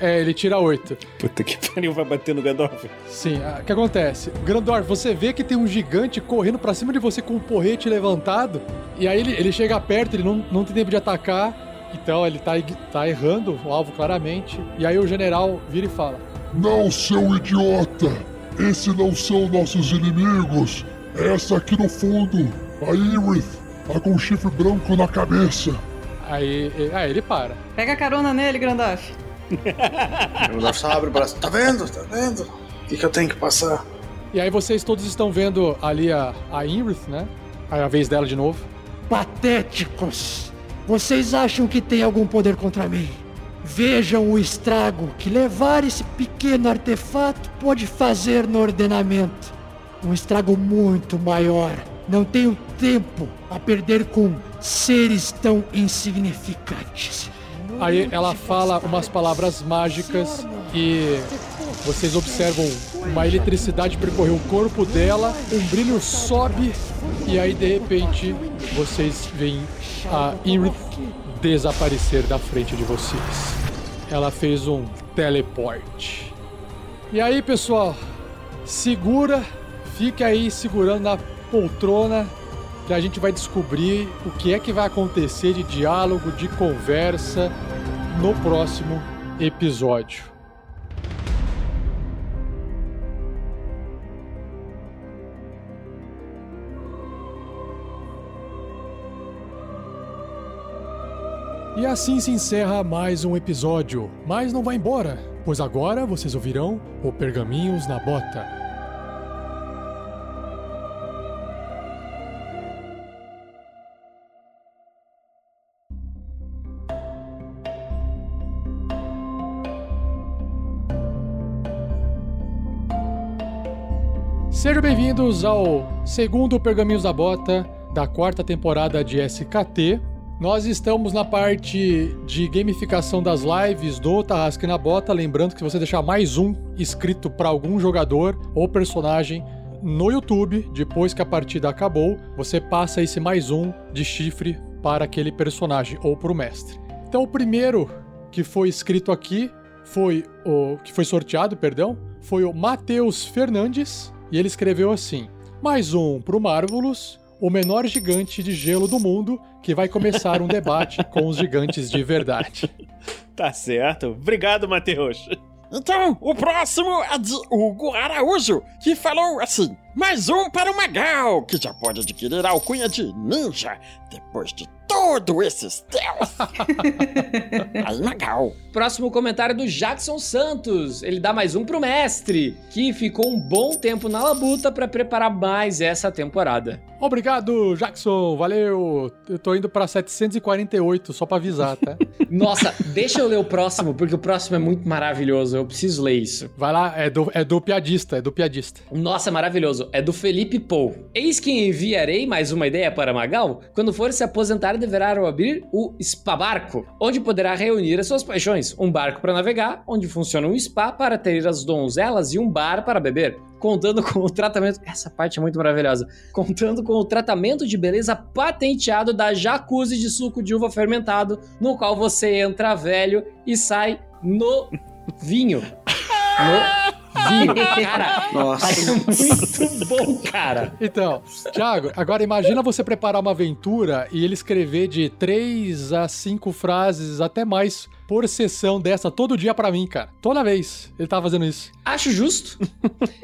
É, ele tira 8. Puta que pariu, vai bater no Gandalf. Sim, ah, o que acontece? Grandor, você vê que tem um gigante correndo pra cima de você com um porrete levantado. E aí ele, ele chega perto, ele não, não tem tempo de atacar. Então ele tá, tá errando o alvo claramente. E aí o general vira e fala: Não, seu idiota! Esses não são nossos inimigos! É essa aqui no fundo, a Irith, a com chifre branco na cabeça. Aí, aí ele para. Pega carona nele, Grandorf só abre o braço. Tá vendo? Tá vendo? O que, que eu tenho que passar? E aí vocês todos estão vendo ali a, a Inrith, né? Aí a vez dela de novo. Patéticos! Vocês acham que tem algum poder contra mim? Vejam o estrago que levar esse pequeno artefato pode fazer no ordenamento. Um estrago muito maior. Não tenho tempo a perder com seres tão insignificantes. Aí ela fala umas palavras mágicas e vocês observam uma eletricidade percorrer o corpo dela, um brilho sobe e aí de repente vocês veem a Ingrid desaparecer da frente de vocês. Ela fez um teleporte. E aí, pessoal, segura, fique aí segurando na poltrona que a gente vai descobrir o que é que vai acontecer de diálogo, de conversa no próximo episódio. E assim se encerra mais um episódio. Mas não vai embora, pois agora vocês ouvirão o Pergaminhos na Bota. Sejam bem-vindos ao segundo Pergaminhos da Bota da quarta temporada de SKT. Nós estamos na parte de gamificação das lives do Tarrasque na Bota. Lembrando que se você deixar mais um inscrito para algum jogador ou personagem no YouTube, depois que a partida acabou, você passa esse mais um de chifre para aquele personagem ou para o mestre. Então, o primeiro que foi escrito aqui foi o que foi sorteado, perdão, foi o Matheus Fernandes e ele escreveu assim: mais um pro Marvelous, o menor gigante de gelo do mundo, que vai começar um debate com os gigantes de verdade. Tá certo. Obrigado, Matheus. Então, o próximo é de Hugo Araújo, que falou assim: mais um para o Magal, que já pode adquirir a alcunha de ninja depois de todo esse stealth. Aí, Magal. Próximo comentário do Jackson Santos. Ele dá mais um pro mestre, que ficou um bom tempo na labuta para preparar mais essa temporada. Obrigado, Jackson. Valeu. Eu tô indo pra 748, só pra avisar, tá? Nossa, deixa eu ler o próximo, porque o próximo é muito maravilhoso. Eu preciso ler isso. Vai lá, é do, é do piadista, é do piadista. Nossa, maravilhoso. É do Felipe Pou. Eis que enviarei mais uma ideia para Magal. Quando for se aposentar, deverá abrir o Spa Barco, onde poderá reunir as suas paixões. Um barco para navegar, onde funciona um spa para ter as donzelas e um bar para beber. Contando com o tratamento. Essa parte é muito maravilhosa. Contando com o tratamento de beleza patenteado da jacuzzi de suco de uva fermentado, no qual você entra velho e sai no vinho. No vinho. Cara, Nossa. é muito bom, cara. Então, Thiago, agora imagina você preparar uma aventura e ele escrever de três a cinco frases, até mais, por sessão dessa, todo dia pra mim, cara. Toda vez ele tá fazendo isso. Acho justo.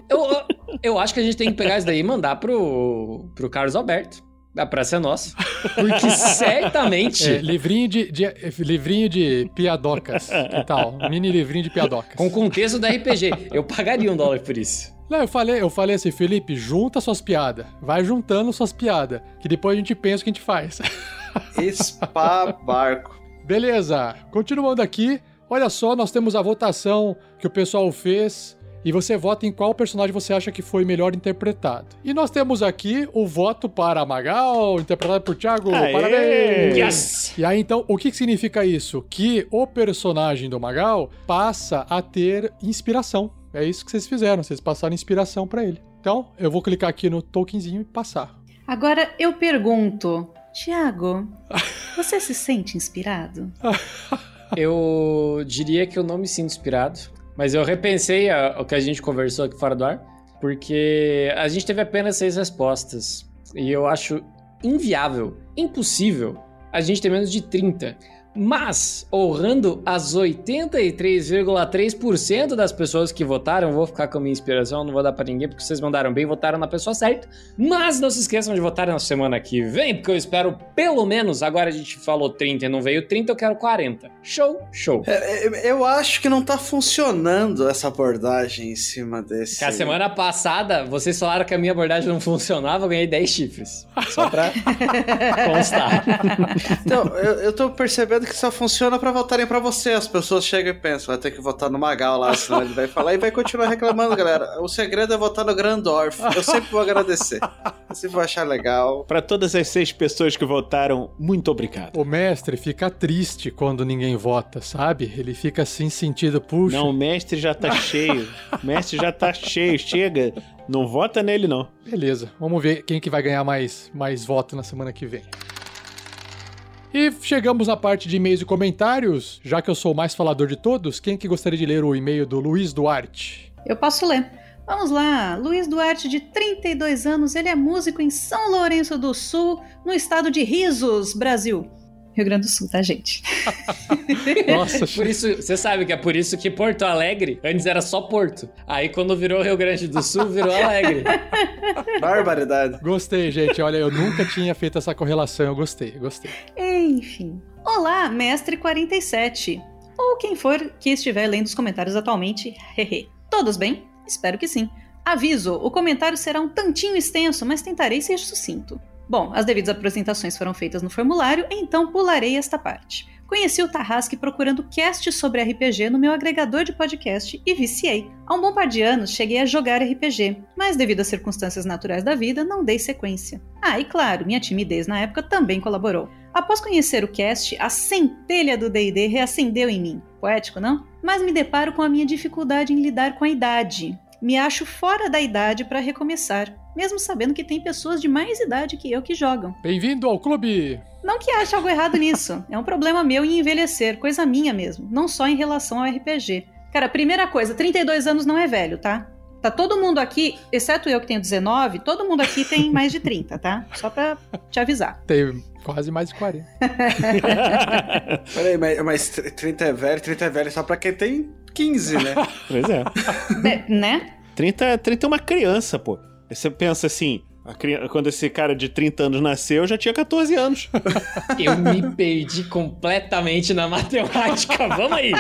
Eu, eu, eu acho que a gente tem que pegar isso daí e mandar pro, pro Carlos Alberto. A praça é nossa. Porque certamente. É, livrinho de, de- livrinho de piadocas. Que tal? Mini livrinho de piadocas. Com contexto do RPG. Eu pagaria um dólar por isso. Não, eu falei, eu falei assim, Felipe, junta suas piadas. Vai juntando suas piadas. Que depois a gente pensa o que a gente faz. Spa Barco. Beleza, continuando aqui. Olha só, nós temos a votação que o pessoal fez. E você vota em qual personagem você acha que foi melhor interpretado. E nós temos aqui o voto para Magal, interpretado por Thiago. Aê! Parabéns! Yes! E aí, então, o que que significa isso? Que o personagem do Magal passa a ter inspiração. É isso que vocês fizeram, vocês passaram inspiração pra ele. Então, eu vou clicar aqui no tokenzinho e passar. Agora eu pergunto, Tiago, você se sente inspirado? Eu diria que eu não me sinto inspirado. Mas eu repensei a- o que a gente conversou aqui fora do ar. Porque a gente teve apenas seis respostas. E eu acho inviável, impossível, a gente ter menos de 30. Mas, honrando as 83,3% das pessoas que votaram, vou ficar com a minha inspiração, não vou dar pra ninguém, porque vocês mandaram bem, votaram na pessoa certa. Mas não se esqueçam de votar na semana que vem, porque eu espero pelo menos, agora a gente falou 30 e não veio 30, eu quero 40. Show, show. É, é, Eu acho que não tá funcionando essa abordagem em cima desse. Que a semana passada, vocês falaram que a minha abordagem não funcionava, eu ganhei 10 chifres. Só pra constar. Então, eu, eu tô percebendo segredo que só funciona pra votarem pra você. As pessoas chegam e pensam, vai ter que votar no Magal lá, senão ele vai falar e vai continuar reclamando, galera. O segredo é votar no Grandorf. Eu sempre vou agradecer. Eu sempre vou achar legal. Pra todas as seis pessoas que votaram, muito obrigado. O mestre fica triste quando ninguém vota, sabe? Ele fica assim sentido, puxa. Não, o mestre já tá cheio. O mestre já tá cheio. Chega. Não vota nele, não. Beleza, vamos ver quem que vai ganhar mais, mais voto na semana que vem. E chegamos na parte de e-mails e comentários. Já que eu sou o mais falador de todos, quem que gostaria de ler o e-mail do Luiz Duarte? Eu posso ler. Vamos lá, Luiz Duarte, de 32 anos, ele é músico em São Lourenço do Sul, no estado de Risos, Brasil. Rio Grande do Sul, tá, gente? Nossa, Por isso, você sabe que é por isso que Porto Alegre antes era só Porto. Aí quando virou Rio Grande do Sul, virou Alegre. Barbaridade. gostei, gente. Olha, eu nunca tinha feito essa correlação. Eu gostei, gostei. Enfim. Olá, mestre 47. Ou quem for que estiver lendo os comentários atualmente. Hehe. Todos bem? Espero que sim. Aviso: o comentário será um tantinho extenso, mas tentarei ser sucinto. Bom, as devidas apresentações foram feitas no formulário, então pularei esta parte. Conheci o Tarrasque procurando cast sobre RPG no meu agregador de podcast e viciei. Há um bom par de anos cheguei a jogar RPG, mas devido às circunstâncias naturais da vida, não dei sequência. Ah, e claro, minha timidez na época também colaborou. Após conhecer o cast, a centelha do D&D reacendeu em mim. Poético, não? Mas me deparo com a minha dificuldade em lidar com a idade. Me acho fora da idade para recomeçar, mesmo sabendo que tem pessoas de mais idade que eu que jogam. Bem-vindo ao clube! Não que ache algo errado nisso. É um problema meu em envelhecer, coisa minha mesmo, não só em relação ao RPG. Cara, primeira coisa, 32 anos não é velho, tá? Tá todo mundo aqui, exceto eu que tenho 19, todo mundo aqui tem mais de 30, tá? Só pra te avisar. Tem quase mais de 40. Peraí, mas, mas 30 é velho, 30 é velho só pra quem tem 15, né? Pois é. É, né? 30, 30 é uma criança, pô. Você pensa assim, a cri- quando esse cara de 30 anos nasceu, eu já tinha 14 anos. Eu me perdi completamente na matemática. Vamos aí.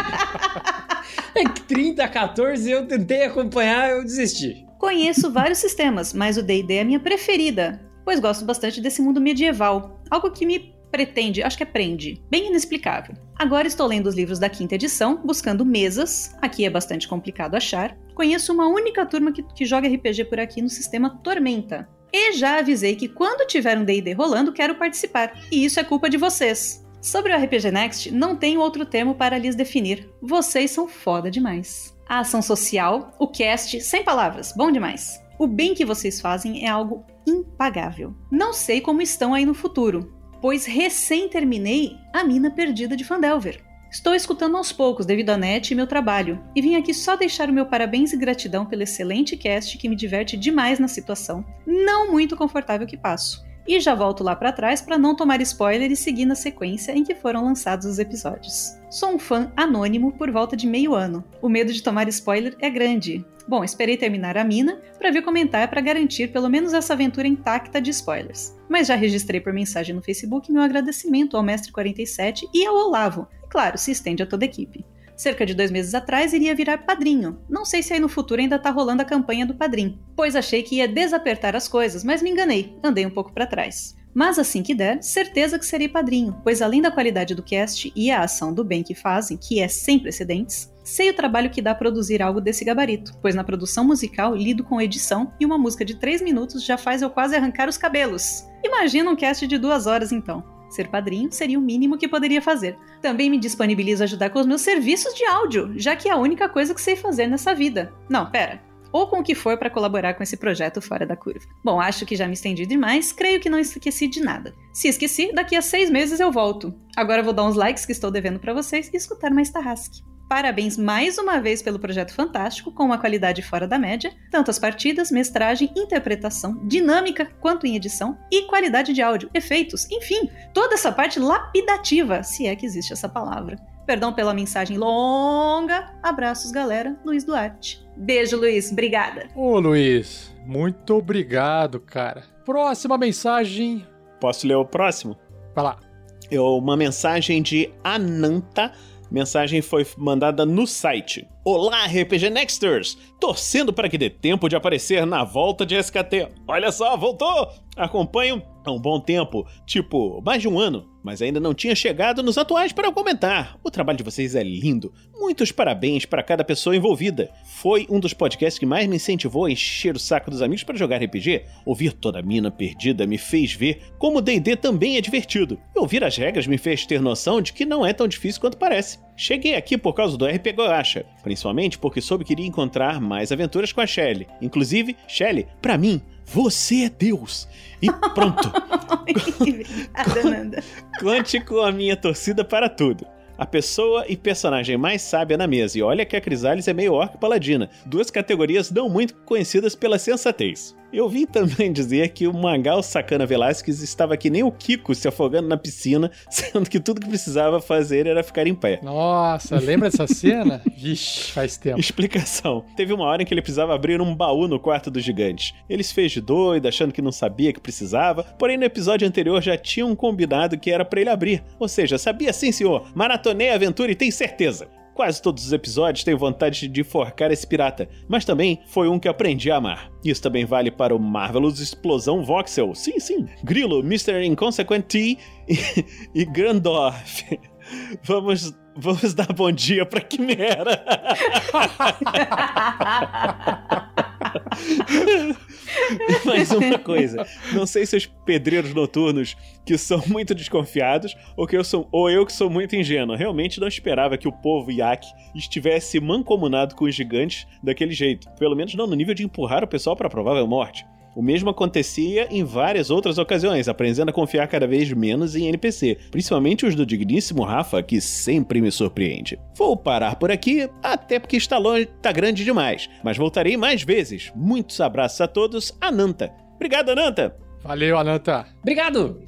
É que 30, 14, eu tentei acompanhar, eu desisti. Conheço vários sistemas, mas o D&D é a minha preferida, pois gosto bastante desse mundo medieval, algo que me pretende, acho que é prende, bem inexplicável. Agora estou lendo os livros da quinta edição, buscando mesas, aqui é bastante complicado achar. Conheço uma única turma que, que joga RPG por aqui no sistema Tormenta. E já avisei que quando tiver um D&D rolando, quero participar, e isso é culpa de vocês. Sobre o RPG Next, não tenho outro termo para lhes definir. Vocês são foda demais. A ação social, o cast, sem palavras, bom demais. O bem que vocês fazem é algo impagável. Não sei como estão aí no futuro, pois recém terminei A Mina Perdida de Fandelver. Estou escutando aos poucos devido à net e meu trabalho, e vim aqui só deixar o meu parabéns e gratidão pelo excelente cast que me diverte demais na situação, não muito confortável que passo. E já volto lá pra trás para não tomar spoiler e seguir na sequência em que foram lançados os episódios. Sou um fã anônimo por volta de meio ano. O medo de tomar spoiler é grande. Bom, esperei terminar a mina para vir comentar para garantir pelo menos essa aventura intacta de spoilers. Mas já registrei por mensagem no Facebook meu agradecimento ao Mestre 47 e ao Olavo. E claro, se estende a toda a equipe. Cerca de dois meses atrás iria virar padrinho. Não sei se aí no futuro ainda tá rolando a campanha do padrinho, pois achei que ia desapertar as coisas, mas me enganei, andei um pouco para trás. Mas assim que der, certeza que serei padrinho, pois além da qualidade do cast e a ação do bem que fazem, que é sem precedentes, sei o trabalho que dá produzir algo desse gabarito, pois na produção musical lido com edição e uma música de 3 minutos já faz eu quase arrancar os cabelos. Imagina um cast de duas horas então. Ser padrinho seria o mínimo que poderia fazer. Também me disponibilizo a ajudar com os meus serviços de áudio, já que é a única coisa que sei fazer nessa vida. Não, pera. Ou com o que for para colaborar com esse projeto fora da curva. Bom, acho que já me estendi demais, creio que não esqueci de nada. Se esqueci, daqui a seis meses eu volto. Agora vou dar uns likes que estou devendo para vocês e escutar mais Tarrasque. Parabéns mais uma vez pelo projeto fantástico, com uma qualidade fora da média, tanto as partidas, mestragem, interpretação, dinâmica quanto em edição e qualidade de áudio, efeitos, enfim, toda essa parte lapidativa, se é que existe essa palavra. Perdão pela mensagem longa. Abraços, galera. Luiz Duarte. Beijo, Luiz. Obrigada. Ô, Luiz, muito obrigado, cara. Próxima mensagem. Posso ler o próximo? Vai lá. É uma mensagem de Ananta. Mensagem foi mandada no site. Olá, RPG Nexters! Torcendo para que dê tempo de aparecer na volta de SKT. Olha só, voltou! Acompanho há um bom tempo, tipo, mais de um ano. Mas ainda não tinha chegado nos atuais para comentar. O trabalho de vocês é lindo. Muitos parabéns para cada pessoa envolvida. Foi um dos podcasts que mais me incentivou a encher o saco dos amigos para jogar RPG. Ouvir toda a mina perdida me fez ver como D&D também é divertido. E ouvir as regras me fez ter noção de que não é tão difícil quanto parece. Cheguei aqui por causa do RP Goacha, principalmente porque soube que iria encontrar mais aventuras com a Shelly. Inclusive, Shelly, para mim, você é Deus. E pronto. Obrigada, Nanda. Conte com a minha torcida para tudo. A pessoa e personagem mais sábia na mesa. E olha que a Crisales é meio orc paladina. Duas categorias não muito conhecidas pela sensatez. Eu vi também dizer que o Magal Sacana Velasquez estava que nem o Kiko se afogando na piscina, sendo que tudo que precisava fazer era ficar em pé. Nossa, lembra dessa cena? Vixe, faz tempo. Explicação. Teve uma hora em que ele precisava abrir um baú no quarto dos gigantes. Ele se fez de doido, achando que não sabia que precisava, porém no episódio anterior já tinham combinado que era para ele abrir. Ou seja, sabia sim, senhor. Maratonei a aventura e tem certeza. Quase todos os episódios tenho vontade de forcar esse pirata, mas também foi um que aprendi a amar. Isso também vale para o Marvelous Explosão Voxel, sim, sim, Grilo, Mr. Inconsequent T e, e Grandorf. Vamos, vamos dar bom dia pra Quimera. Mais uma coisa. Não sei se os pedreiros noturnos que são muito desconfiados ou que eu sou ou eu que sou muito ingênuo. Realmente não esperava que o povo Yak estivesse mancomunado com os gigantes daquele jeito. Pelo menos não no nível de empurrar o pessoal para provável morte. O mesmo acontecia em várias outras ocasiões, aprendendo a confiar cada vez menos em NPC, principalmente os do digníssimo Rafa, que sempre me surpreende. Vou parar por aqui, até porque está longe, tá grande demais, mas voltarei mais vezes. Muitos abraços a todos, Ananta. Obrigado, Ananta! Valeu, Ananta. Obrigado!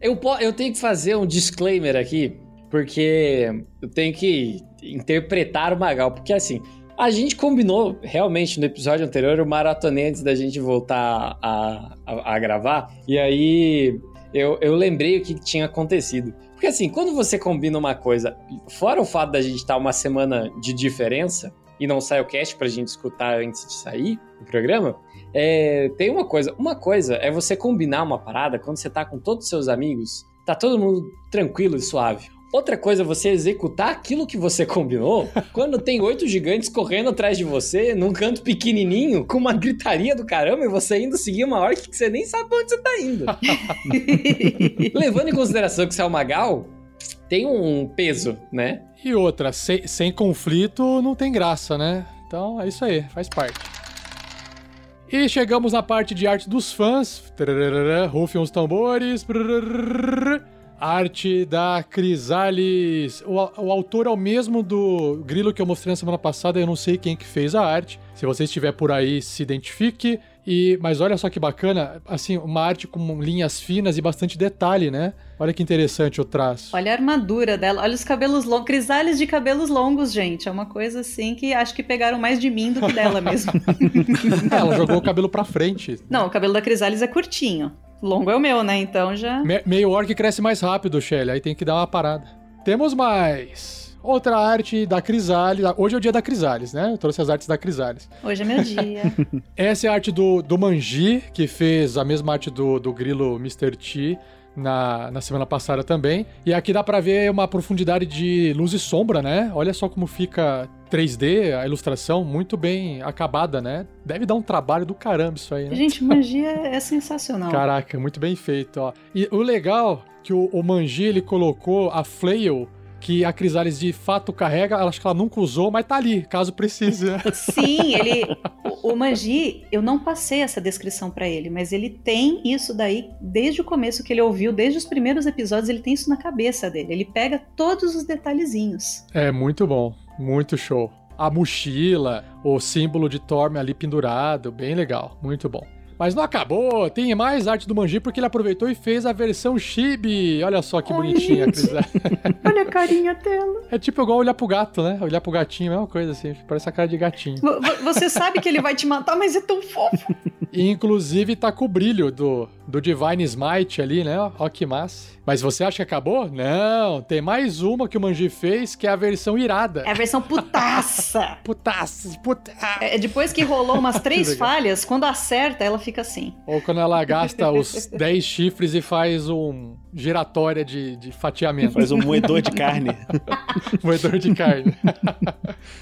Eu, eu tenho que fazer um disclaimer aqui, porque eu tenho que interpretar o Magal, porque assim, a gente combinou realmente no episódio anterior, eu maratonei antes da gente voltar a, a, a gravar, e aí eu, eu lembrei o que tinha acontecido. Porque assim, quando você combina uma coisa, fora o fato da gente estar uma semana de diferença, e não sai o cast pra gente escutar antes de sair o programa, é, tem uma coisa. Uma coisa é você combinar uma parada quando você tá com todos os seus amigos, tá todo mundo tranquilo e suave. Outra coisa é você executar aquilo que você combinou quando tem oito gigantes correndo atrás de você num canto pequenininho com uma gritaria do caramba e você indo seguir uma orc que você nem sabe onde você tá indo. Levando em consideração que você é o Magal, tem um peso, né? E outra, sem, sem conflito não tem graça, né? Então é isso aí, faz parte. E chegamos na parte de arte dos fãs. Rufem os tambores. Arte da Crisales. O, o autor é o mesmo do grilo que eu mostrei na semana passada. Eu não sei quem que fez a arte. Se você estiver por aí, se identifique. E, mas olha só que bacana, assim, uma arte com linhas finas e bastante detalhe, né? Olha que interessante o traço. Olha a armadura dela, olha os cabelos longos, crisales de cabelos longos, gente. É uma coisa assim que acho que pegaram mais de mim do que dela mesmo. É, ela jogou o cabelo pra frente. Não, o cabelo da Crisales é curtinho. Longo é o meu, né? Então já. Me- meio orc cresce mais rápido, Shelly. Aí tem que dar uma parada. Temos mais. Outra arte da Crisales. Hoje é o dia da Crisales, né? Eu trouxe as artes da Crisales. Hoje é meu dia. Essa é a arte do, do Manji, que fez a mesma arte do, do grilo Mr. T na, na semana passada também. E aqui dá pra ver uma profundidade de luz e sombra, né? Olha só como fica 3D, a ilustração muito bem acabada, né? Deve dar um trabalho do caramba isso aí, né? Gente, magia é sensacional. Caraca, muito bem feito, ó. E o legal que o, o Manji, ele colocou a flail que a Crisales de fato carrega, ela- acho que ela nunca usou, mas tá ali, caso precise, né? Sim, ele. O, o Manji, eu não passei essa descrição pra ele, mas ele tem isso daí desde o começo que ele ouviu, desde os primeiros episódios, ele tem isso na cabeça dele. Ele pega todos os detalhezinhos. É muito bom, muito show. A mochila, o símbolo de Torme ali pendurado, bem legal, muito bom. Mas não acabou, tem mais arte do Manji porque ele aproveitou e fez a versão chibi. Olha só que Ai, bonitinha a. Crisales. Olha a carinha dela. É tipo igual olhar pro gato, né? Olhar pro gatinho, mesma coisa assim, parece a cara de gatinho. Vo- vo- Você sabe que ele vai te matar, mas é tão fofo. E, inclusive tá com o brilho do, do Divine Smite ali, né? Ó que massa. Mas você acha que acabou? Não, tem mais uma que o Manji fez, que é a versão irada. É a versão putaça. Putaças, puta... É, depois que rolou umas três falhas, quando acerta, ela fica fica assim. Ou quando ela gasta os 10 chifres e faz um giratória de, de fatiamento. Faz um moedor de carne. Moedor de carne.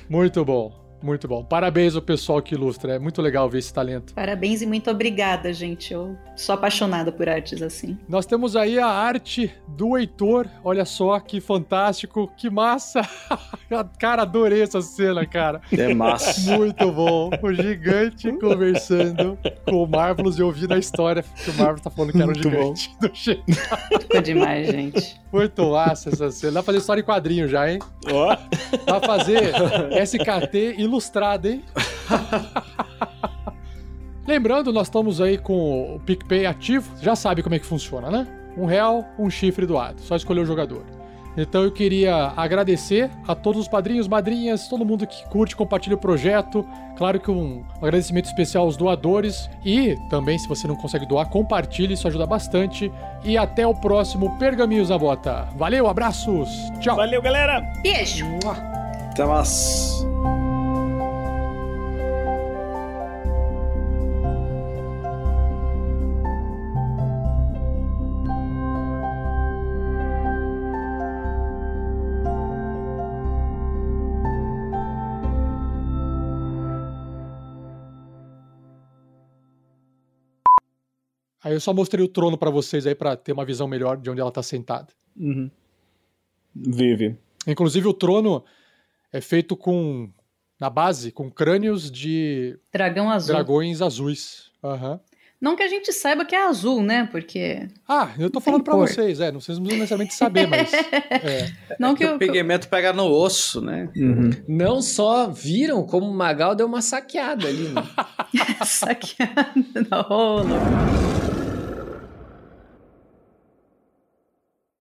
Muito bom. Muito bom. Parabéns ao pessoal que ilustra. É muito legal ver esse talento. Parabéns e muito obrigada, gente. Eu sou apaixonada por artes assim. Nós temos aí a arte do Heitor. Olha só que fantástico, que massa. cara, adorei essa cena, cara. É massa. Muito bom. O gigante conversando com o Marvelous e ouvindo a história que o Marvel tá falando que era um Muito bom. gigante. Do Ficou demais, gente. Muito massa essa cena. Dá pra fazer história em quadrinho já, hein? Ó, Dá pra fazer SKT ilustrado, hein? Lembrando, nós estamos aí com o PicPay ativo. Já sabe como é que funciona, né? Um real, um chifre doado. Só escolher o jogador. Então eu queria agradecer a todos os padrinhos, madrinhas, todo mundo que curte, compartilha o projeto. Claro que um agradecimento especial aos doadores. E também, se você não consegue doar, compartilhe, isso ajuda bastante. E até o próximo Pergaminhos na Bota. Valeu, abraços, tchau! valeu, galera! Beijo! Até mais. Aí eu só mostrei o trono pra vocês aí pra ter uma visão melhor de onde ela tá sentada. Uhum. Vive. Inclusive o trono é feito com na base com crânios de Dragão azul. dragões azuis. Aham. Não que a gente saiba que é azul, né? Porque. Ah, eu tô falando pra cor. vocês, é, não vocês não precisam necessariamente saber, mas é. Não que Que eu. o pigmento pega no osso, né? Uhum. Não só viram como o Magal deu uma saqueada ali, né? Saqueada. Não, louco.